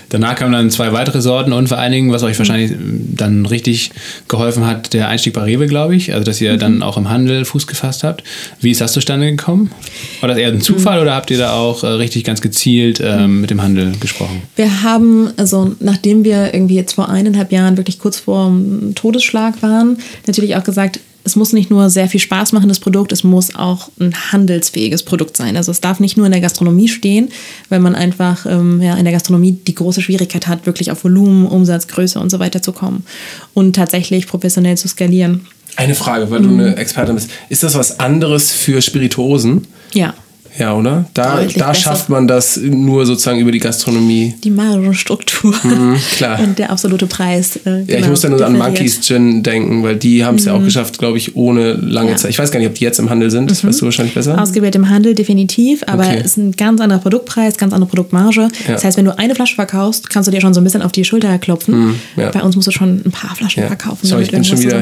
A: Danach kamen dann zwei weitere Sorten und vor allen Dingen, was euch wahrscheinlich ähm, dann richtig geholfen hat, der Einstieg bei Rewe, glaube ich. Also, dass ihr dann auch im Handel Fuß gefasst habt. Wie ist das zustande gekommen? War das eher ein Zufall oder habt ihr da auch äh, richtig ganz gezielt ähm, mit dem Handel gesprochen?
C: Wir haben, also nachdem wir irgendwie jetzt vor eineinhalb Jahren wirklich kurz vor dem Todesschlag waren, natürlich auch gesagt, es muss nicht nur sehr viel Spaß machen, das Produkt, es muss auch ein handelsfähiges Produkt sein. Also es darf nicht nur in der Gastronomie stehen, weil man einfach ähm, ja, in der Gastronomie die große Schwierigkeit hat, wirklich auf Volumen, Umsatz, Größe und so weiter zu kommen und tatsächlich professionell zu skalieren.
B: Eine Frage, weil du eine Expertin bist. Ist das was anderes für Spirituosen?
C: Ja,
B: Ja, oder? Da,
C: Deutlich
B: da
C: besser.
B: schafft man das nur sozusagen über die Gastronomie.
C: die Margenstruktur
B: klar.
C: und der absolute Preis. Äh,
B: Ja, ich
C: genau,
B: muss da nur an. Monkeys Gin denken, weil die haben es ja auch geschafft, glaube ich, ohne lange
C: Ja.
B: Zeit. Ich weiß gar nicht, ob die jetzt im Handel sind. Das weißt du wahrscheinlich besser.
C: Ausgewählt im Handel definitiv, aber
B: Okay.
C: es ist ein ganz anderer Produktpreis, ganz andere Produktmarge.
B: Ja.
C: Das heißt, wenn du eine Flasche verkaufst, kannst du dir schon so ein bisschen auf die Schulter klopfen.
B: ja.
C: Bei uns musst du schon ein paar Flaschen
B: Ja.
C: verkaufen,
B: Sorry, ich bin schon wieder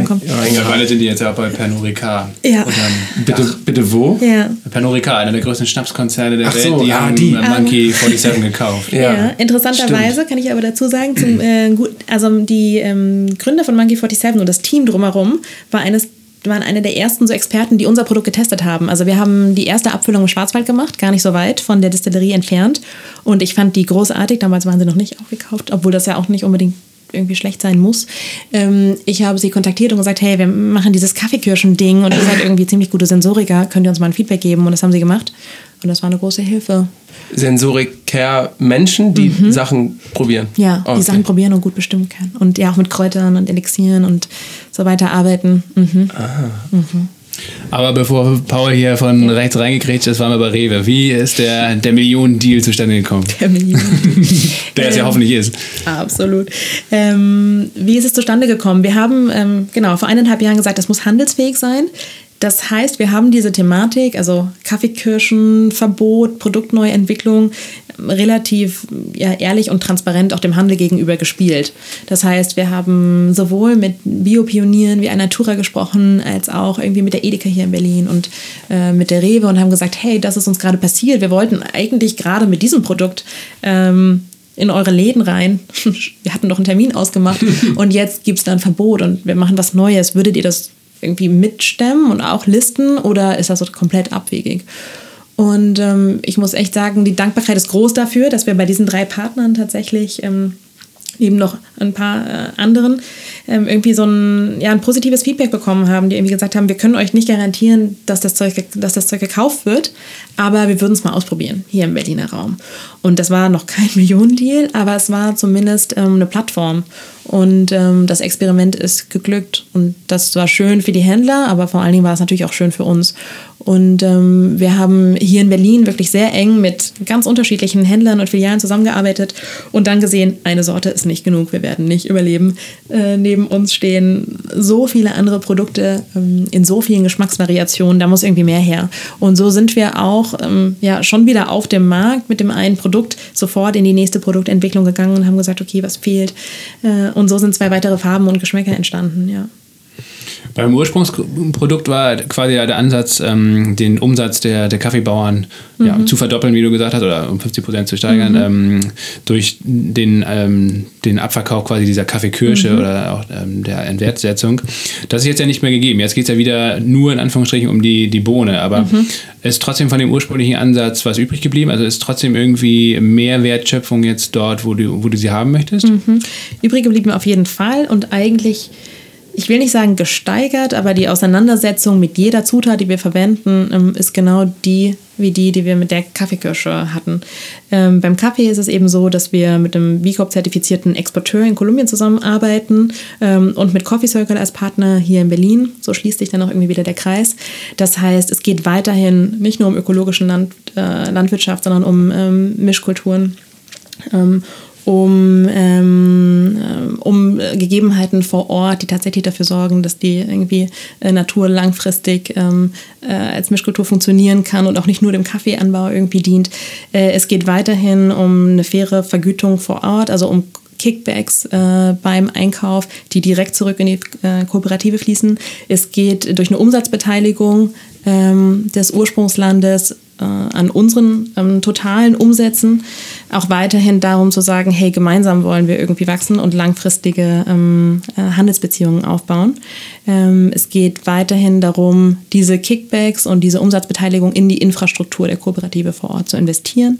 A: sind die jetzt ja auch bei Pernod Ricard.
C: Ja.
A: Und dann
B: Bitte, bitte wo?
C: Ja.
A: Pernod Ricard, einer der größten Schnapskonzerne der
B: Ach
A: Welt,
B: so,
A: die
B: ah,
A: haben
B: die.
A: äh, Monkey 47 gekauft.
B: Ja,
C: Ja, interessanterweise kann ich aber dazu sagen, zum, äh, gut, also die ähm, Gründer von Monkey 47 und das Team drumherum war eines waren eine der ersten so Experten, die unser Produkt getestet haben. Also wir haben die erste Abfüllung im Schwarzwald gemacht, gar nicht so weit von der Distillerie entfernt. Und ich fand die großartig. Damals waren sie noch nicht aufgekauft, obwohl das ja auch nicht unbedingt irgendwie schlecht sein muss. Ähm, ich habe sie kontaktiert und gesagt, hey, wir machen dieses Kaffeekirschen-Ding und ihr seid irgendwie ziemlich gute Sensoriker, könnt ihr uns mal ein Feedback geben? Und das haben sie gemacht. Und das war eine große Hilfe.
B: Sensoriker Menschen, die Sachen probieren.
C: Mhm. Ja,
B: Okay.
C: die Sachen probieren und gut bestimmen können. Und ja, auch mit Kräutern und Elixieren und so weiter arbeiten. Mhm.
A: Aber bevor Paul hier von rechts reingekrätscht ist, waren wir bei Rewe. Wie ist der, der Millionen-Deal zustande gekommen? Der es ja
C: Ähm,
A: hoffentlich ist.
C: Absolut. Ähm, wie ist es zustande gekommen? Wir haben ähm, genau vor eineinhalb Jahren gesagt, das muss handelsfähig sein. Das heißt, wir haben diese Thematik, also Kaffeekirschen, Verbot, Produktneuentwicklung, relativ ja, ehrlich und transparent auch dem Handel gegenüber gespielt. Das heißt, wir haben sowohl mit Biopionieren wie Natura gesprochen, als auch irgendwie mit der Edeka hier in Berlin und äh, mit der Rewe und haben gesagt, hey, das ist uns gerade passiert. Wir wollten eigentlich gerade mit diesem Produkt ähm, in eure Läden rein. Wir hatten doch einen Termin ausgemacht und jetzt gibt es da ein Verbot und wir machen was Neues. Würdet ihr das irgendwie mitstemmen und auch listen oder ist das so komplett abwegig? Und ähm, ich muss echt sagen, die Dankbarkeit ist groß dafür, dass wir bei diesen drei Partnern tatsächlich ähm, neben noch ein paar äh, anderen ähm, irgendwie so ein, ja, ein positives Feedback bekommen haben, die irgendwie gesagt haben, wir können euch nicht garantieren, dass das Zeug, dass das Zeug gekauft wird, aber wir würden es mal ausprobieren hier im Berliner Raum. Und das war noch kein Millionendeal, aber es war zumindest ähm, eine Plattform. Und ähm, das Experiment ist geglückt. Und das war schön für die Händler, aber vor allen Dingen war es natürlich auch schön für uns. Und ähm, wir haben hier in Berlin wirklich sehr eng mit ganz unterschiedlichen Händlern und Filialen zusammengearbeitet und dann gesehen, eine Sorte ist nicht genug, wir werden nicht überleben. Äh, neben uns stehen so viele andere Produkte ähm, in so vielen Geschmacksvariationen, da muss irgendwie mehr her. Und so sind wir auch ähm, ja, schon wieder auf dem Markt mit dem einen Produkt sofort in die nächste Produktentwicklung gegangen und haben gesagt, okay, was fehlt? Äh, und so sind zwei weitere Farben und Geschmäcker entstanden, ja.
A: Beim Ursprungsprodukt war quasi der Ansatz, ähm, den Umsatz der, der Kaffeebauern mhm. ja, zu verdoppeln, wie du gesagt hast, oder um 50 Prozent zu steigern, mhm. ähm, durch den, ähm, den Abverkauf quasi dieser Kaffeekirsche mhm. oder auch ähm, der Entwertsetzung. Das ist jetzt ja nicht mehr gegeben. Jetzt geht es ja wieder nur in Anführungsstrichen um die, die Bohne, aber mhm. ist trotzdem von dem ursprünglichen Ansatz was übrig geblieben? Also ist trotzdem irgendwie mehr Wertschöpfung jetzt dort, wo du, wo du sie haben möchtest?
C: Mhm. Übrig geblieben auf jeden Fall und eigentlich ich will nicht sagen gesteigert, aber die Auseinandersetzung mit jeder Zutat, die wir verwenden, ähm, ist genau die wie die, die wir mit der Kaffeekirsche hatten. Ähm, beim Kaffee ist es eben so, dass wir mit einem B Corp-zertifizierten Exporteur in Kolumbien zusammenarbeiten ähm, und mit Coffee Circle als Partner hier in Berlin. So schließt sich dann auch irgendwie wieder der Kreis. Das heißt, es geht weiterhin nicht nur um ökologische Land, äh, Landwirtschaft, sondern um ähm, Mischkulturen. Um, ähm, um Gegebenheiten vor Ort, die tatsächlich dafür sorgen, dass die irgendwie äh, Natur langfristig ähm, äh, als Mischkultur funktionieren kann und auch nicht nur dem Kaffeeanbau irgendwie dient. Äh, es geht weiterhin um eine faire Vergütung vor Ort, also um Kickbacks äh, beim Einkauf, die direkt zurück in die äh, Kooperative fließen. Es geht durch eine Umsatzbeteiligung ähm, des Ursprungslandes äh, an unseren ähm, totalen Umsätzen auch weiterhin darum zu sagen, hey, gemeinsam wollen wir irgendwie wachsen und langfristige ähm, äh, Handelsbeziehungen aufbauen. Ähm, es geht weiterhin darum, diese Kickbacks und diese Umsatzbeteiligung in die Infrastruktur der Kooperative vor Ort zu investieren.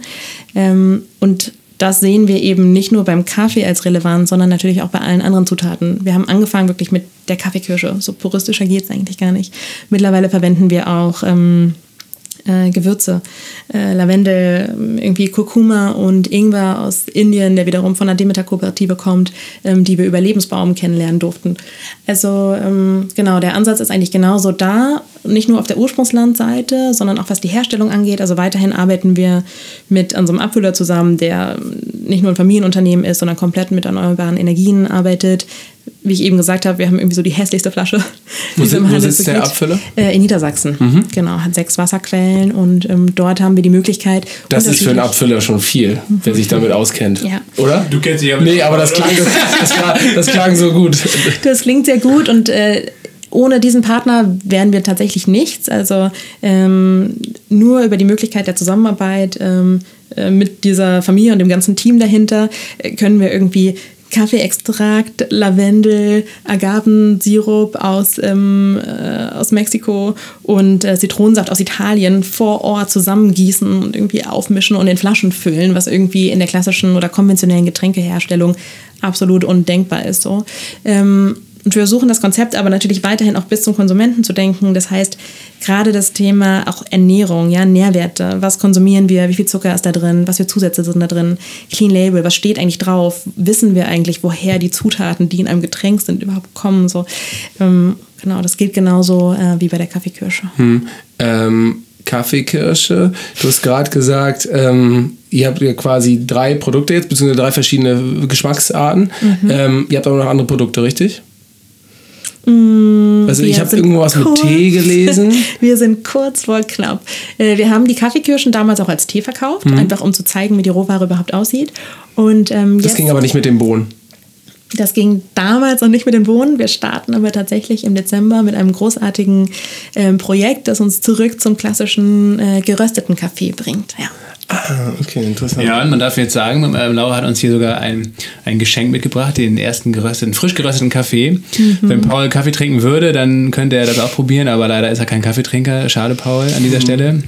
C: Ähm, und das sehen wir eben nicht nur beim Kaffee als relevant, sondern natürlich auch bei allen anderen Zutaten. Wir haben angefangen wirklich mit der Kaffeekirsche. So puristischer geht es eigentlich gar nicht. Mittlerweile verwenden wir auch ähm, äh, Gewürze. Äh, Lavendel, irgendwie Kurkuma und Ingwer aus Indien, der wiederum von der Demeter-Kooperative kommt, ähm, die wir über Lebensbaum kennenlernen durften. Also ähm, genau, der Ansatz ist eigentlich genauso da, nicht nur auf der Ursprungslandseite, sondern auch was die Herstellung angeht. Also weiterhin arbeiten wir mit unserem Abfüller zusammen, der nicht nur ein Familienunternehmen ist, sondern komplett mit erneuerbaren Energien arbeitet wie ich eben gesagt habe, wir haben irgendwie so die hässlichste Flasche.
B: Wo, sind, wo sitzt der Abfüller?
C: Äh, in Niedersachsen. Mhm. Genau, hat sechs Wasserquellen und ähm, dort haben wir die Möglichkeit.
B: Das ist für einen Abfüller schon viel, mhm. wer sich damit auskennt.
C: Ja.
B: Oder?
A: Du kennst dich ja
B: Nee, aber das klang, das, klang, das klang so gut.
C: Das klingt sehr gut und äh, ohne diesen Partner wären wir tatsächlich nichts. Also ähm, nur über die Möglichkeit der Zusammenarbeit ähm, äh, mit dieser Familie und dem ganzen Team dahinter äh, können wir irgendwie Kaffeeextrakt, Lavendel, Agavensirup aus, ähm, äh, aus Mexiko und äh, Zitronensaft aus Italien vor Ort zusammengießen und irgendwie aufmischen und in Flaschen füllen, was irgendwie in der klassischen oder konventionellen Getränkeherstellung absolut undenkbar ist. So. Ähm, und wir versuchen das Konzept aber natürlich weiterhin auch bis zum Konsumenten zu denken. Das heißt, gerade das Thema auch Ernährung, ja, Nährwerte, was konsumieren wir, wie viel Zucker ist da drin, was für Zusätze sind da drin, Clean Label, was steht eigentlich drauf, wissen wir eigentlich, woher die Zutaten, die in einem Getränk sind, überhaupt kommen. So, ähm, genau, das gilt genauso äh, wie bei der Kaffeekirsche.
B: Hm, ähm, Kaffeekirsche, du hast gerade gesagt, ähm, ihr habt ja quasi drei Produkte jetzt, beziehungsweise drei verschiedene Geschmacksarten. Mhm. Ähm, ihr habt auch noch andere Produkte, richtig?
C: Mm,
B: also ich habe irgendwo was mit Tee gelesen.
C: wir sind kurz vor knapp. Äh, wir haben die Kaffeekirschen damals auch als Tee verkauft, mhm. einfach um zu zeigen, wie die Rohware überhaupt aussieht. Und, ähm,
B: das ging aber nicht mit den Bohnen.
C: Das ging damals noch nicht mit den Bohnen. Wir starten aber tatsächlich im Dezember mit einem großartigen ähm, Projekt, das uns zurück zum klassischen äh, gerösteten Kaffee bringt. Ja.
B: Ah, okay, interessant.
A: Ja, und man darf jetzt sagen, Laura hat uns hier sogar ein, ein Geschenk mitgebracht, den ersten gerösteten, frisch gerösteten Kaffee. Mhm. Wenn Paul Kaffee trinken würde, dann könnte er das auch probieren, aber leider ist er kein Kaffeetrinker. Schade, Paul, an dieser mhm. Stelle.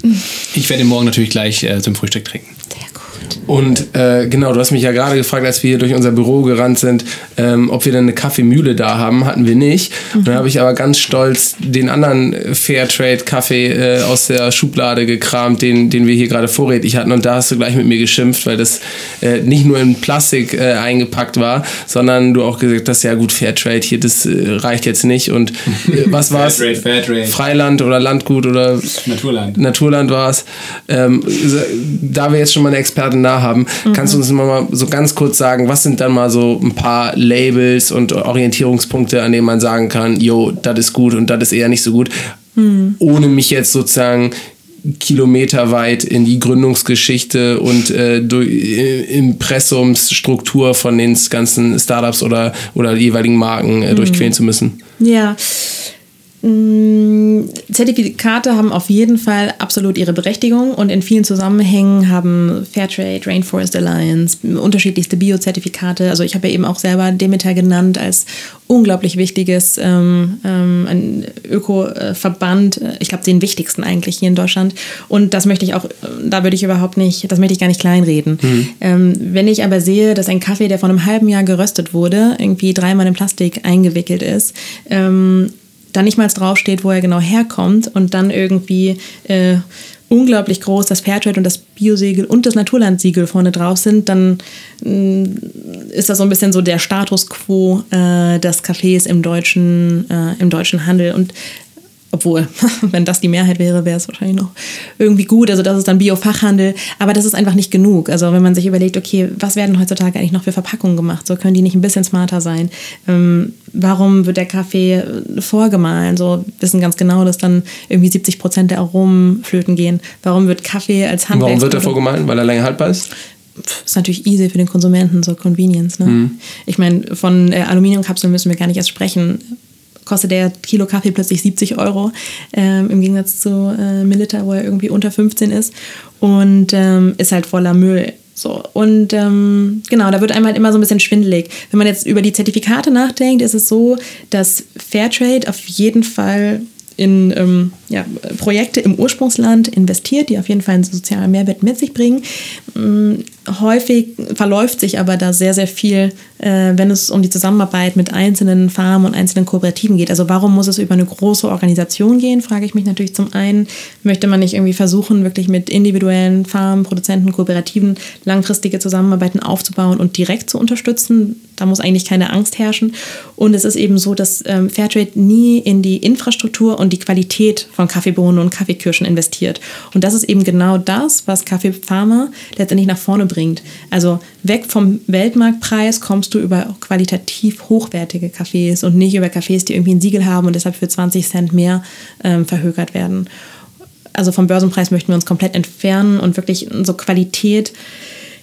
A: Ich werde ihn morgen natürlich gleich äh, zum Frühstück trinken.
C: Sehr gut.
B: Und äh, genau, du hast mich ja gerade gefragt, als wir hier durch unser Büro gerannt sind, ähm, ob wir denn eine Kaffeemühle da haben. Hatten wir nicht. Mhm. Dann habe ich aber ganz stolz den anderen Fairtrade-Kaffee äh, aus der Schublade gekramt, den, den wir hier gerade vorrätig hatten. Und da hast du gleich mit mir geschimpft, weil das äh, nicht nur in Plastik äh, eingepackt war, sondern du auch gesagt hast, ja gut, Fairtrade hier, das äh, reicht jetzt nicht. Und äh, was war es?
A: Fairtrade, Fairtrade.
B: Freiland oder Landgut oder
A: Naturland.
B: Naturland war es. Ähm, da wir jetzt schon mal eine Expertin da haben, mhm. kannst du uns mal so ganz kurz sagen, was sind dann mal so ein paar Labels und Orientierungspunkte, an denen man sagen kann, jo, das ist gut und das ist eher nicht so gut, mhm. ohne mich jetzt sozusagen kilometerweit in die Gründungsgeschichte und äh, durch, äh, Impressumsstruktur von den ganzen Startups oder, oder jeweiligen Marken äh, durchqueren mhm. zu müssen.
C: Ja, Zertifikate haben auf jeden Fall absolut ihre Berechtigung und in vielen Zusammenhängen haben Fairtrade, Rainforest Alliance, unterschiedlichste Bio-Zertifikate. Also ich habe ja eben auch selber Demeter genannt als unglaublich wichtiges ähm, ähm, Öko-Verband. Ich glaube, den wichtigsten eigentlich hier in Deutschland. Und das möchte ich auch, da würde ich überhaupt nicht, das möchte ich gar nicht kleinreden. Mhm. Ähm, wenn ich aber sehe, dass ein Kaffee, der vor einem halben Jahr geröstet wurde, irgendwie dreimal in Plastik eingewickelt ist, ähm, da nicht mal draufsteht, wo er genau herkommt und dann irgendwie äh, unglaublich groß das Fairtrade und das Biosiegel und das Naturlandsiegel vorne drauf sind, dann äh, ist das so ein bisschen so der Status quo äh, des Cafés im deutschen, äh, im deutschen Handel. Und obwohl, wenn das die Mehrheit wäre, wäre es wahrscheinlich noch irgendwie gut. Also das ist dann Biofachhandel, aber das ist einfach nicht genug. Also wenn man sich überlegt, okay, was werden heutzutage eigentlich noch für Verpackungen gemacht? So können die nicht ein bisschen smarter sein? Ähm, warum wird der Kaffee äh, vorgemahlen? So wissen ganz genau, dass dann irgendwie 70 Prozent der Aromen flöten gehen. Warum wird Kaffee als Handwerk...
B: Warum wird er vorgemahlen? Weil er länger haltbar ist?
C: ist natürlich easy für den Konsumenten, so Convenience. Ne? Mhm. Ich meine, von äh, Aluminiumkapseln müssen wir gar nicht erst sprechen kostet der Kilo Kaffee plötzlich 70 Euro, ähm, im Gegensatz zu äh, Milliliter, wo er irgendwie unter 15 ist und ähm, ist halt voller Müll. So, und ähm, genau, da wird einem halt immer so ein bisschen schwindelig. Wenn man jetzt über die Zertifikate nachdenkt, ist es so, dass Fairtrade auf jeden Fall in ähm, ja, Projekte im Ursprungsland investiert, die auf jeden Fall einen sozialen Mehrwert mit sich bringen. Ähm, häufig verläuft sich aber da sehr, sehr viel, äh, wenn es um die Zusammenarbeit mit einzelnen Farmen und einzelnen Kooperativen geht. Also warum muss es über eine große Organisation gehen, frage ich mich natürlich zum einen. Möchte man nicht irgendwie versuchen, wirklich mit individuellen Farmen, Produzenten, Kooperativen langfristige Zusammenarbeiten aufzubauen und direkt zu unterstützen? Da muss eigentlich keine Angst herrschen. Und es ist eben so, dass ähm, Fairtrade nie in die Infrastruktur und die Qualität von Kaffeebohnen und Kaffeekirschen investiert. Und das ist eben genau das, was Kaffeefarmer letztendlich nach vorne bringt. Also weg vom Weltmarktpreis kommst du über qualitativ hochwertige Kaffees und nicht über Kaffees, die irgendwie ein Siegel haben und deshalb für 20 Cent mehr ähm, verhökert werden. Also vom Börsenpreis möchten wir uns komplett entfernen und wirklich so Qualität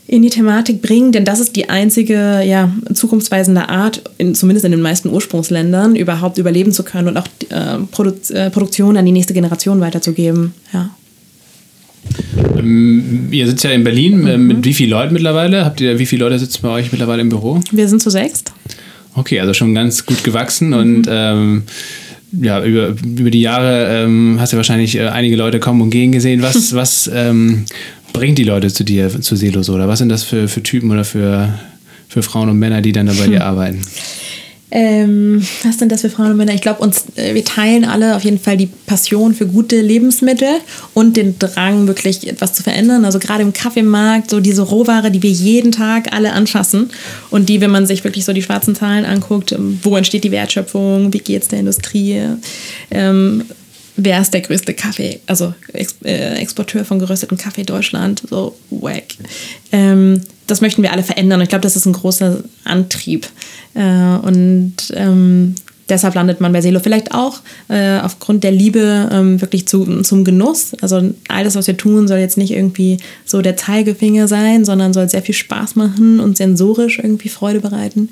C: in die Thematik bringen, denn das ist die einzige ja, zukunftsweisende Art, in, zumindest in den meisten Ursprungsländern, überhaupt überleben zu können und auch äh, Produ äh, Produktion an die nächste Generation weiterzugeben. Ja.
A: Ähm, ihr sitzt ja in Berlin. Äh, mhm. Mit wie vielen Leuten mittlerweile? Habt ihr, wie viele Leute sitzen bei euch mittlerweile im Büro?
C: Wir sind zu sechst.
A: Okay, also schon ganz gut gewachsen mhm. und ähm, ja, über, über die Jahre ähm, hast du wahrscheinlich äh, einige Leute kommen und gehen gesehen. Was, was ähm, bringt die Leute zu dir, zu Selos oder was sind das für, für Typen oder für, für Frauen und Männer, die dann da bei dir arbeiten?
C: Ähm, was sind das für Frauen und Männer? Ich glaube, uns, äh, wir teilen alle auf jeden Fall die Passion für gute Lebensmittel und den Drang, wirklich etwas zu verändern. Also gerade im Kaffeemarkt, so diese Rohware, die wir jeden Tag alle anfassen und die, wenn man sich wirklich so die schwarzen Zahlen anguckt, wo entsteht die Wertschöpfung, wie geht es der Industrie, ähm, wer ist der größte Kaffee, also Ex äh, Exporteur von gerösteten Kaffee Deutschland, so wack. Ähm, das möchten wir alle verändern. Ich glaube, das ist ein großer Antrieb. Äh, und ähm, deshalb landet man bei Selo vielleicht auch äh, aufgrund der Liebe ähm, wirklich zu, zum Genuss. Also alles, was wir tun, soll jetzt nicht irgendwie so der Zeigefinger sein, sondern soll sehr viel Spaß machen und sensorisch irgendwie Freude bereiten.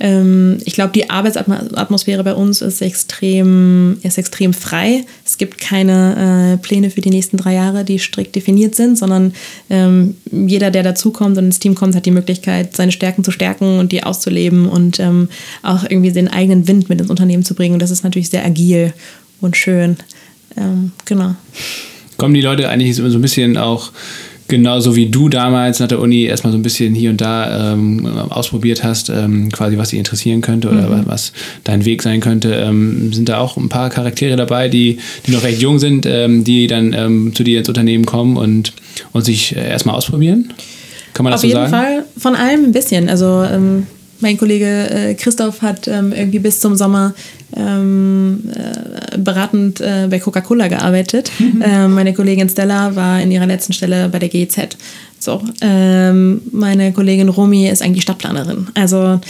C: Ähm, ich glaube, die Arbeitsatmosphäre bei uns ist extrem, ist extrem frei. Es gibt keine äh, Pläne für die nächsten drei Jahre, die strikt definiert sind, sondern ähm, jeder, der dazukommt und ins Team kommt, hat die Möglichkeit, seine Stärken zu stärken und die auszuleben und ähm, auch irgendwie den eigenen Wind mit ins Unternehmen zu bringen. Und das ist natürlich sehr agil und schön. Ähm, genau.
A: Kommen die Leute eigentlich so ein bisschen auch genauso wie du damals nach der Uni erstmal so ein bisschen hier und da ähm, ausprobiert hast, ähm, quasi was dich interessieren könnte oder mhm. was dein Weg sein könnte, ähm, sind da auch ein paar Charaktere dabei, die, die noch recht jung sind, ähm, die dann ähm, zu dir ins Unternehmen kommen und, und sich äh, erstmal ausprobieren?
C: Kann man das Auf so sagen? Auf jeden Fall von allem ein bisschen. Also ähm, mein Kollege äh, Christoph hat ähm, irgendwie bis zum Sommer ähm, äh, beratend äh, bei Coca-Cola gearbeitet. Mhm. Ähm, meine Kollegin Stella war in ihrer letzten Stelle bei der GEZ. So, ähm, meine Kollegin Romy ist eigentlich Stadtplanerin. Also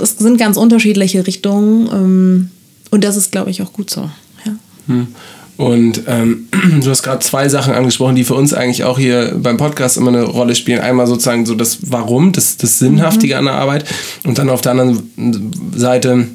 C: es sind ganz unterschiedliche Richtungen ähm, und das ist, glaube ich, auch gut so. Ja.
B: Mhm. Und ähm, du hast gerade zwei Sachen angesprochen, die für uns eigentlich auch hier beim Podcast immer eine Rolle spielen. Einmal sozusagen so das Warum, das, das Sinnhaftige mhm. an der Arbeit und dann auf der anderen Seite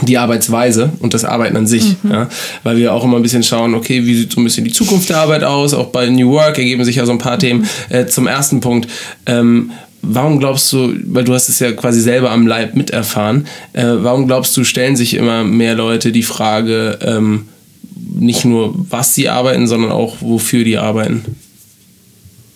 B: die Arbeitsweise und das Arbeiten an sich. Mhm. Ja? Weil wir auch immer ein bisschen schauen, okay, wie sieht so ein bisschen die Zukunft der Arbeit aus? Auch bei New Work ergeben sich ja so ein paar Themen. Äh, zum ersten Punkt, ähm, warum glaubst du, weil du hast es ja quasi selber am Leib miterfahren, äh, warum glaubst du, stellen sich immer mehr Leute die Frage, ähm, nicht nur, was sie arbeiten, sondern auch, wofür die arbeiten?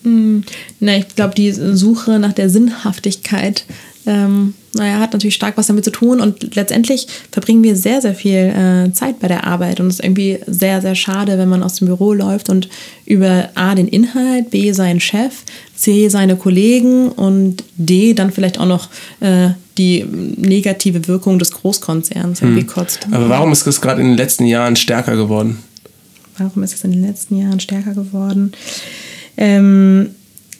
C: Hm, na, ich glaube, die Suche nach der Sinnhaftigkeit, ähm, naja, hat natürlich stark was damit zu tun und letztendlich verbringen wir sehr, sehr viel äh, Zeit bei der Arbeit und es ist irgendwie sehr, sehr schade, wenn man aus dem Büro läuft und über A, den Inhalt, B, seinen Chef, C, seine Kollegen und D, dann vielleicht auch noch äh, die negative Wirkung des Großkonzerns irgendwie hm. kotzt.
B: Aber warum ist das gerade in den letzten Jahren stärker geworden?
C: Warum ist es in den letzten Jahren stärker geworden? Ähm,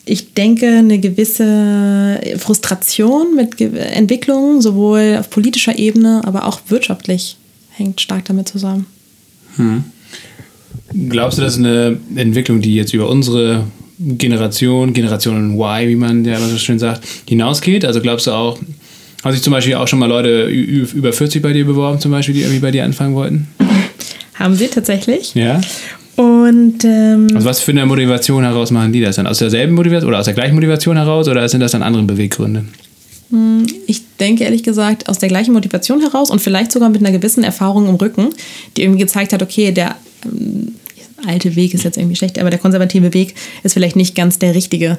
C: ich denke, eine gewisse Frustration mit Entwicklungen, sowohl auf politischer Ebene, aber auch wirtschaftlich, hängt stark damit zusammen. Hm.
A: Glaubst du, das ist eine Entwicklung, die jetzt über unsere Generation, Generation Y, wie man ja immer so schön sagt, hinausgeht? Also glaubst du auch, haben sich zum Beispiel auch schon mal Leute über 40 bei dir beworben, zum Beispiel, die irgendwie bei dir anfangen wollten?
C: Haben sie tatsächlich.
A: Ja.
C: Und ähm,
A: also was für eine Motivation heraus machen die das dann? Aus derselben Motivation oder aus der gleichen Motivation heraus oder sind das dann andere Beweggründe?
C: Hm, ich denke ehrlich gesagt aus der gleichen Motivation heraus und vielleicht sogar mit einer gewissen Erfahrung im Rücken, die irgendwie gezeigt hat, okay, der ähm, alte Weg ist jetzt irgendwie schlecht, aber der konservative Weg ist vielleicht nicht ganz der richtige.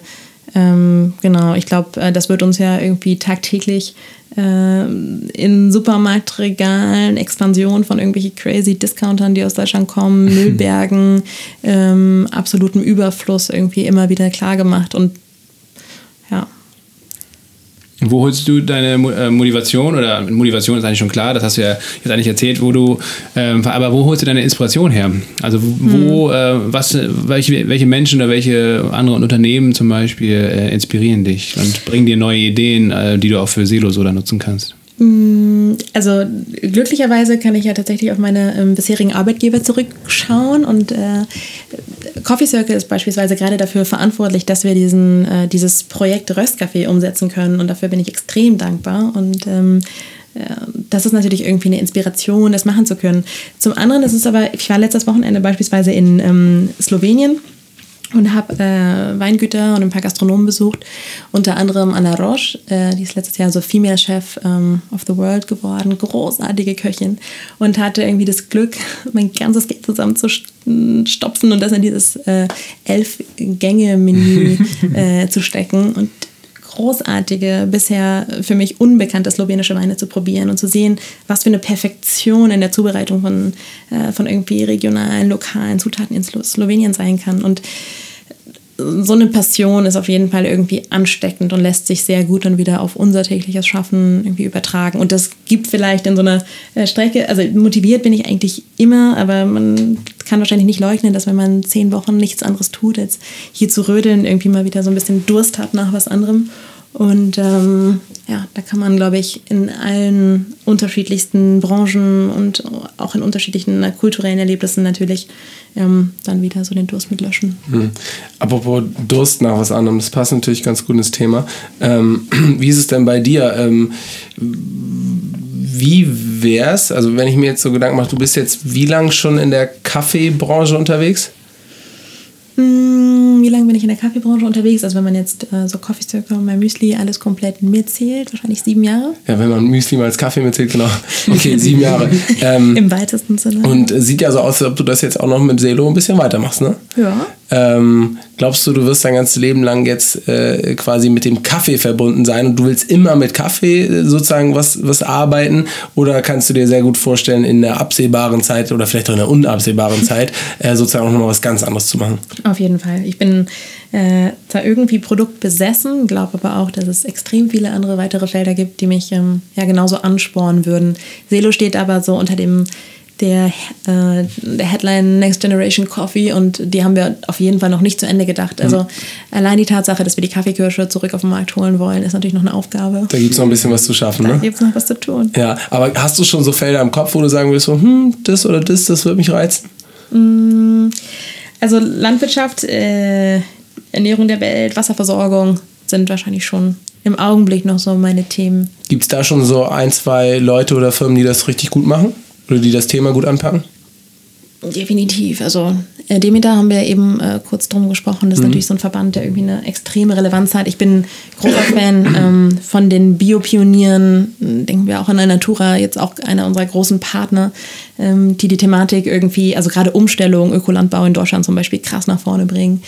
C: Ähm, genau, ich glaube, äh, das wird uns ja irgendwie tagtäglich äh, in Supermarktregalen, Expansion von irgendwelchen crazy Discountern, die aus Deutschland kommen, Müllbergen, ähm, absolutem Überfluss irgendwie immer wieder klar gemacht. Und
A: wo holst du deine äh, Motivation oder Motivation ist eigentlich schon klar, das hast du ja jetzt eigentlich erzählt, wo du, ähm, aber wo holst du deine Inspiration her? Also wo, hm. äh, was, welche, welche Menschen oder welche anderen Unternehmen zum Beispiel äh, inspirieren dich und bringen dir neue Ideen, äh, die du auch für Selo Solar nutzen kannst?
C: Mm, also glücklicherweise kann ich ja tatsächlich auf meine ähm, bisherigen Arbeitgeber zurückschauen und äh, Coffee Circle ist beispielsweise gerade dafür verantwortlich, dass wir diesen, äh, dieses Projekt Röstcafé umsetzen können und dafür bin ich extrem dankbar und ähm, äh, das ist natürlich irgendwie eine Inspiration, das machen zu können. Zum anderen ist es aber, ich war letztes Wochenende beispielsweise in ähm, Slowenien und habe äh, Weingüter und ein paar Gastronomen besucht, unter anderem Anna Roche, äh, die ist letztes Jahr so Female Chef ähm, of the World geworden, großartige Köchin und hatte irgendwie das Glück, mein ganzes Geld zusammenzustopfen und das in dieses äh, Elf-Gänge-Menü äh, zu stecken und großartige, bisher für mich unbekannte slowenische Weine zu probieren und zu sehen, was für eine Perfektion in der Zubereitung von, äh, von irgendwie regionalen, lokalen Zutaten in Slowenien sein kann. Und so eine Passion ist auf jeden Fall irgendwie ansteckend und lässt sich sehr gut dann wieder auf unser tägliches Schaffen irgendwie übertragen. Und das gibt vielleicht in so einer äh, Strecke, also motiviert bin ich eigentlich immer, aber man kann wahrscheinlich nicht leugnen, dass wenn man zehn Wochen nichts anderes tut, als hier zu rödeln, irgendwie mal wieder so ein bisschen Durst hat nach was anderem. Und ähm, ja, da kann man, glaube ich, in allen unterschiedlichsten Branchen und auch in unterschiedlichen kulturellen Erlebnissen natürlich ähm, dann wieder so den Durst mitlöschen.
B: Mhm. Apropos Durst nach was anderem, das passt natürlich ganz gut ins Thema. Ähm, wie ist es denn bei dir? Ähm, wie wär's, also wenn ich mir jetzt so Gedanken mache, du bist jetzt wie lange schon in der Kaffeebranche unterwegs?
C: Wie lange bin ich in der Kaffeebranche unterwegs? Also wenn man jetzt äh, so Coffee Circle und mein Müsli alles komplett mitzählt, wahrscheinlich sieben Jahre.
B: Ja, wenn man Müsli mal als Kaffee mitzählt, genau. Okay, sieben Jahre. Ähm,
C: Im weitesten Sinne.
B: Und sieht ja so aus, als ob du das jetzt auch noch mit Selo ein bisschen weitermachst, ne?
C: Ja.
B: Ähm, glaubst du, du wirst dein ganzes Leben lang jetzt äh, quasi mit dem Kaffee verbunden sein und du willst immer mit Kaffee äh, sozusagen was, was arbeiten? Oder kannst du dir sehr gut vorstellen, in der absehbaren Zeit oder vielleicht auch in der unabsehbaren Zeit äh, sozusagen auch nochmal was ganz anderes zu machen?
C: Auf jeden Fall. Ich bin äh, zwar irgendwie produktbesessen, glaube aber auch, dass es extrem viele andere weitere Felder gibt, die mich ähm, ja genauso anspornen würden. Selo steht aber so unter dem der, äh, der Headline Next Generation Coffee und die haben wir auf jeden Fall noch nicht zu Ende gedacht. Also mhm. allein die Tatsache, dass wir die Kaffeekirsche zurück auf den Markt holen wollen, ist natürlich noch eine Aufgabe.
B: Da gibt es noch ein bisschen was zu schaffen,
C: da
B: ne?
C: Da gibt es noch was zu tun.
B: Ja, aber hast du schon so Felder im Kopf, wo du sagen willst, so, hm, das oder das, das wird mich reizen?
C: Mm, also Landwirtschaft, äh, Ernährung der Welt, Wasserversorgung sind wahrscheinlich schon im Augenblick noch so meine Themen.
B: Gibt es da schon so ein, zwei Leute oder Firmen, die das richtig gut machen? Oder die das Thema gut anpacken?
C: Definitiv. Also äh, Demeter haben wir eben äh, kurz drum gesprochen. Das ist mhm. natürlich so ein Verband, der irgendwie eine extreme Relevanz hat. Ich bin großer Fan ähm, von den Biopionieren. Denken wir auch an Natura, jetzt auch einer unserer großen Partner, ähm, die die Thematik irgendwie, also gerade Umstellung, Ökolandbau in Deutschland zum Beispiel krass nach vorne bringen.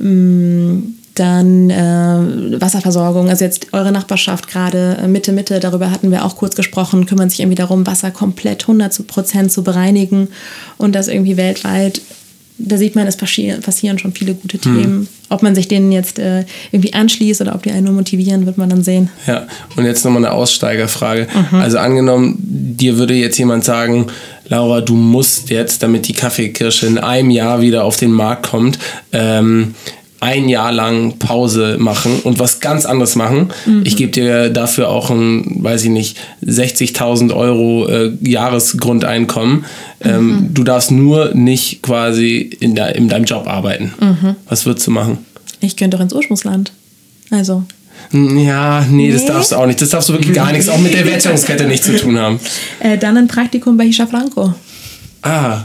C: Ähm, dann äh, Wasserversorgung, also jetzt eure Nachbarschaft gerade äh, Mitte, Mitte, darüber hatten wir auch kurz gesprochen, kümmern sich irgendwie darum, Wasser komplett 100 Prozent zu bereinigen und das irgendwie weltweit. Da sieht man, es passieren schon viele gute hm. Themen. Hm. Ob man sich denen jetzt äh, irgendwie anschließt oder ob die einen nur motivieren, wird man dann sehen.
B: Ja, und jetzt nochmal eine Aussteigerfrage. Mhm. Also angenommen, dir würde jetzt jemand sagen, Laura, du musst jetzt, damit die Kaffeekirsche in einem Jahr wieder auf den Markt kommt, ähm, ein Jahr lang Pause machen und was ganz anderes machen. Mhm. Ich gebe dir dafür auch ein, weiß ich nicht, 60.000 Euro äh, Jahresgrundeinkommen. Ähm, mhm. Du darfst nur nicht quasi in, der, in deinem Job arbeiten. Mhm. Was würdest du machen?
C: Ich könnte doch ins Ursprungsland. Also.
B: Ja, nee, nee, das darfst du auch nicht. Das darfst du wirklich gar nichts, auch mit der Wertschöpfungskette nichts zu tun haben.
C: Äh, dann ein Praktikum bei Hisha Franco.
B: Ah,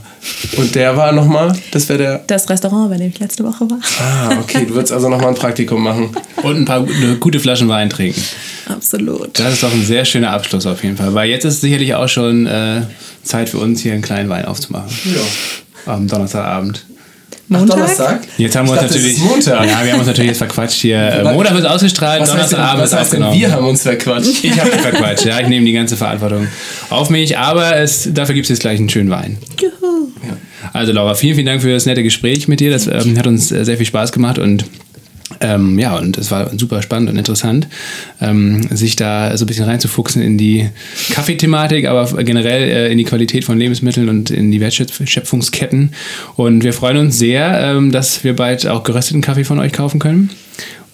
B: und der war nochmal? Das wäre der.
C: Das Restaurant, bei dem ich letzte Woche war.
B: Ah, okay. Du würdest also nochmal ein Praktikum machen.
A: Und ein paar gute Flaschen Wein trinken.
C: Absolut.
A: Das ist doch ein sehr schöner Abschluss auf jeden Fall. Weil jetzt ist sicherlich auch schon äh, Zeit für uns, hier einen kleinen Wein aufzumachen. Ja. Am Donnerstagabend.
C: Montag? Donnerstag?
A: Jetzt haben wir uns natürlich. Montag. Ja, wir haben uns natürlich jetzt verquatscht hier. Montag wird ausgestrahlt, Donnerstagabend
B: ist aufgenommen. wir haben uns verquatscht.
A: Ich habe mich verquatscht, ja. Ich nehme die ganze Verantwortung auf mich, aber es, dafür gibt es jetzt gleich einen schönen Wein. Juhu. Ja. Also Laura, vielen, vielen Dank für das nette Gespräch mit dir. Das ähm, hat uns äh, sehr viel Spaß gemacht und ähm, ja, und es war super spannend und interessant, ähm, sich da so ein bisschen reinzufuchsen in die Kaffeethematik, aber generell äh, in die Qualität von Lebensmitteln und in die Wertschöpfungsketten. Und wir freuen uns sehr, ähm, dass wir bald auch gerösteten Kaffee von euch kaufen können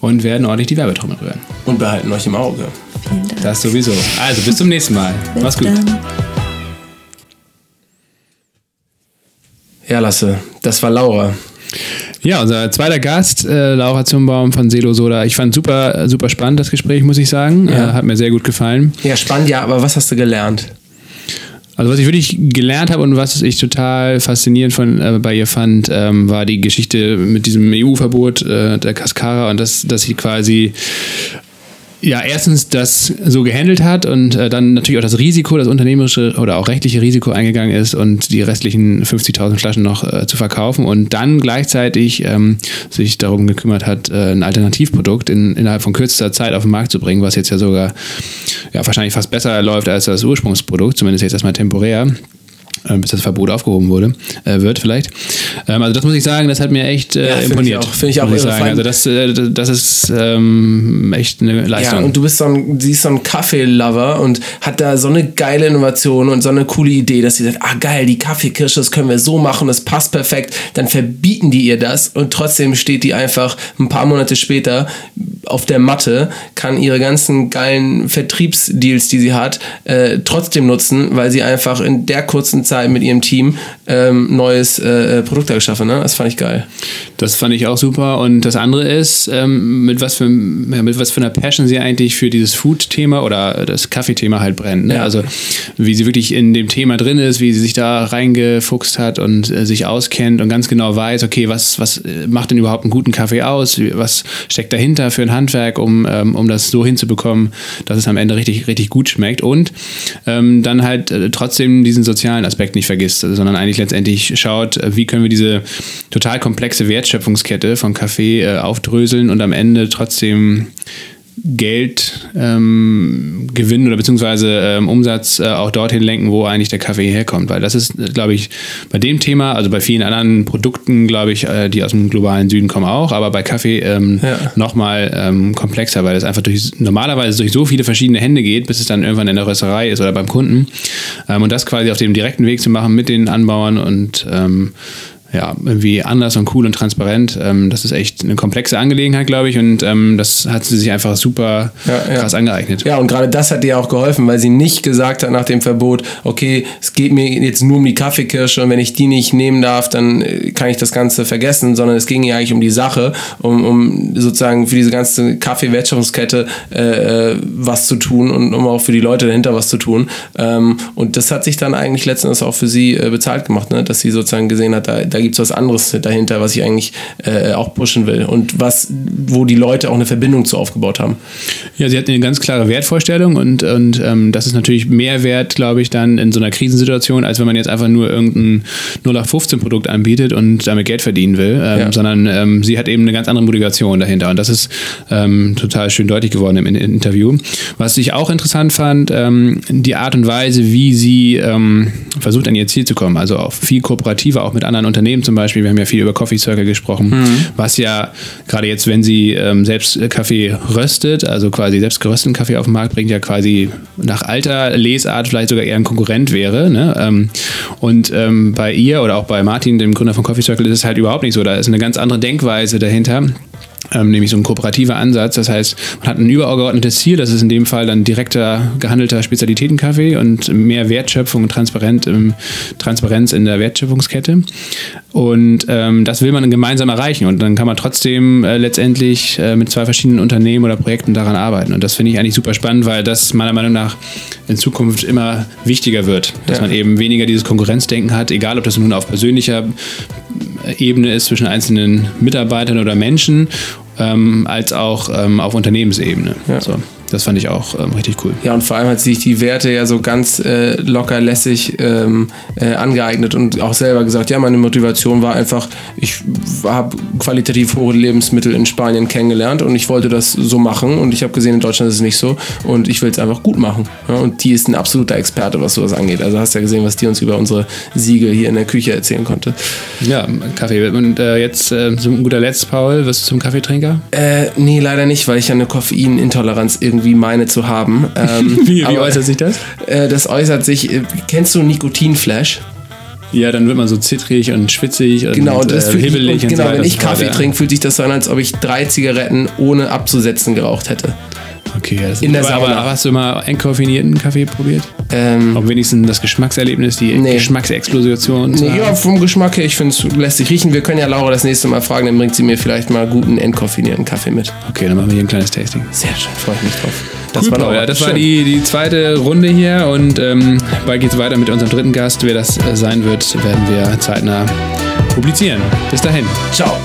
A: und werden ordentlich die Werbetrommel rühren.
B: Und behalten euch im Auge.
C: Vielen Dank.
A: Das sowieso. Also bis zum nächsten Mal. Bis Mach's gut. Dann.
B: Ja, Lasse, das war Laura.
A: Ja, unser zweiter Gast, äh, Laura Zumbaum von Selo Soda. Ich fand super, super spannend das Gespräch, muss ich sagen. Ja. Äh, hat mir sehr gut gefallen.
B: Ja, spannend, ja, aber was hast du gelernt?
A: Also was ich wirklich gelernt habe und was ich total faszinierend von, äh, bei ihr fand, ähm, war die Geschichte mit diesem EU-Verbot äh, der Cascara und dass, dass sie quasi ja, erstens das so gehandelt hat und äh, dann natürlich auch das Risiko, das unternehmerische oder auch rechtliche Risiko eingegangen ist und die restlichen 50.000 Flaschen noch äh, zu verkaufen und dann gleichzeitig ähm, sich darum gekümmert hat, äh, ein Alternativprodukt in, innerhalb von kürzester Zeit auf den Markt zu bringen, was jetzt ja sogar ja, wahrscheinlich fast besser läuft als das Ursprungsprodukt, zumindest jetzt erstmal temporär. Äh, bis das Verbot aufgehoben wurde, äh, wird vielleicht. Ähm, also das muss ich sagen, das hat mir echt äh,
B: Ja, find ich
A: imponiert.
B: auch, find ich auch allem-
A: Also das, äh, das ist ähm, echt eine Leistung.
B: Ja, und du bist so ein, sie ist so ein Kaffee-Lover und hat da so eine geile Innovation und so eine coole Idee, dass sie sagt, ah geil, die Kaffeekirsche, das können wir so machen, das passt perfekt. Dann verbieten die ihr das und trotzdem steht die einfach ein paar Monate später auf der Matte, kann ihre ganzen geilen Vertriebsdeals, die sie hat, äh, trotzdem nutzen, weil sie einfach in der kurzen Zeit mit ihrem Team ähm, neues äh, Produkt da geschaffen. Ne? Das fand ich geil.
A: Das fand ich auch super. Und das andere ist, ähm, mit, was für, mit was für einer Passion sie eigentlich für dieses Food-Thema oder das Kaffeethema halt brennt. Ne?
B: Ja.
A: Also wie sie wirklich in dem Thema drin ist, wie sie sich da reingefuchst hat und äh, sich auskennt und ganz genau weiß, okay, was, was äh, macht denn überhaupt einen guten Kaffee aus? Was steckt dahinter für ein Handwerk, um, ähm, um das so hinzubekommen, dass es am Ende richtig, richtig gut schmeckt. Und ähm, dann halt äh, trotzdem diesen sozialen Aspekt nicht vergisst, sondern eigentlich letztendlich schaut, äh, wie können wir diese total komplexe Wertschöpfungskette von Kaffee äh, aufdröseln und am Ende trotzdem Geld ähm, gewinnen oder beziehungsweise ähm, Umsatz äh, auch dorthin lenken, wo eigentlich der Kaffee herkommt. Weil das ist, äh, glaube ich, bei dem Thema, also bei vielen anderen Produkten, glaube ich, äh, die aus dem globalen Süden kommen auch, aber bei Kaffee ähm,
B: Ja.
A: nochmal ähm, komplexer, weil es einfach durch, normalerweise durch so viele verschiedene Hände geht, bis es dann irgendwann in der Rösterei ist oder beim Kunden. Ähm, und das quasi auf dem direkten Weg zu machen mit den Anbauern und ähm, ja, irgendwie anders und cool und transparent. Ähm, das ist echt eine komplexe Angelegenheit, glaube ich. Und ähm, das hat sie sich einfach super
B: Ja, ja.
A: krass angeeignet.
B: Ja, und gerade das hat dir auch geholfen, weil sie nicht gesagt hat nach dem Verbot, okay, es geht mir jetzt nur um die Kaffeekirsche und wenn ich die nicht nehmen darf, dann äh, kann ich das Ganze vergessen, sondern es ging ihr eigentlich um die Sache, um, um sozusagen für diese ganze Kaffeewertschöpfungskette äh, äh, was zu tun und um auch für die Leute dahinter was zu tun. Ähm, und das hat sich dann eigentlich letztendlich auch für sie äh, bezahlt gemacht, ne? dass sie sozusagen gesehen hat, da, da gibt es was anderes dahinter, was ich eigentlich äh, auch pushen will und was, wo die Leute auch eine Verbindung zu aufgebaut haben.
A: Ja, sie hat eine ganz klare Wertvorstellung und, und ähm, das ist natürlich mehr wert, glaube ich, dann in so einer Krisensituation, als wenn man jetzt einfach nur irgendein 0815-Produkt anbietet und damit Geld verdienen will, ähm,
B: Ja.
A: sondern ähm, sie hat eben eine ganz andere Motivation dahinter und das ist ähm, total schön deutlich geworden im, in- Interview. Was ich auch interessant fand, ähm, die Art und Weise, wie sie ähm, versucht, an ihr Ziel zu kommen, also auch viel kooperativer, auch mit anderen Unternehmen zum Beispiel. Wir haben ja viel über Coffee Circle gesprochen, was ja gerade jetzt, wenn sie ähm, selbst Kaffee röstet, also quasi selbst gerösteten Kaffee auf den Markt bringt, ja quasi nach alter Lesart vielleicht sogar eher ein Konkurrent wäre. Ne? Ähm, und ähm, bei ihr oder auch bei Martin, dem Gründer von Coffee Circle, ist es halt überhaupt nicht so. Da ist eine ganz andere Denkweise dahinter. Ähm, nämlich so ein kooperativer Ansatz. Das heißt, man hat ein übergeordnetes Ziel, das ist in dem Fall dann direkter gehandelter Spezialitätenkaffee und mehr Wertschöpfung und Transparent, ähm, Transparenz in der Wertschöpfungskette. Und ähm, das will man gemeinsam erreichen. Und dann kann man trotzdem äh, letztendlich äh, mit zwei verschiedenen Unternehmen oder Projekten daran arbeiten. Und das finde ich eigentlich super spannend, weil das meiner Meinung nach in Zukunft immer wichtiger wird. Dass
B: Ja.
A: man eben weniger dieses Konkurrenzdenken hat, egal ob das nun auf persönlicher Ebene ist zwischen einzelnen Mitarbeitern oder Menschen, ähm, als auch ähm, auf Unternehmensebene.
B: Ja.
A: So, das fand ich auch ähm, richtig cool.
B: Ja, und vor allem hat sie sich die Werte ja so ganz äh, locker lässig ähm, äh, angeeignet und auch selber gesagt, ja, meine Motivation war einfach, ich habe qualitativ hohe Lebensmittel in Spanien kennengelernt und ich wollte das so machen und ich habe gesehen, in Deutschland ist es nicht so und ich will es einfach gut machen. Ja, und die ist ein absoluter Experte, was sowas angeht. Also hast ja gesehen, was die uns über unsere Siege hier in der Küche erzählen konnte.
A: Ja, Kaffee. Und äh, jetzt äh, zum guter Letzt, Paul, wirst du zum Kaffeetrinker?
B: Äh, nee, leider nicht, weil ich ja eine Koffeinintoleranz irgendwie meine zu haben. Ähm,
A: Wie, wie äußert sich das?
B: Äh, das äußert sich, äh, kennst du Nikotinflash?
A: Ja, dann wird man so zittrig und schwitzig und
B: Genau, das
A: äh, hibbelig
B: und
A: und
B: genau,
A: so weiter
B: wenn
A: und
B: ich Kaffee
A: ja.
B: trinke, fühlt sich das so an, als ob ich drei Zigaretten ohne abzusetzen geraucht hätte.
A: Okay, das
B: In der
A: aber,
B: Sauna.
A: aber hast du mal entkoffinierten Kaffee probiert?
B: Ähm,
A: Ob wenigstens das Geschmackserlebnis, die
B: Nee.
A: Geschmacksexplosion?
B: nee, ja, vom Geschmack her, ich finde es lässt sich riechen. Wir können ja Laura das nächste Mal fragen, dann bringt sie mir vielleicht mal guten entkoffinierten Kaffee mit.
A: Okay, dann machen wir hier ein kleines Tasting.
B: Sehr schön, freue ich mich drauf. Das
A: Cool,
B: war. Laura.
A: Das war die, die zweite Runde hier und ähm, bald geht's weiter mit unserem dritten Gast. Wer das äh, sein wird, werden wir zeitnah publizieren. Bis dahin.
B: Ciao.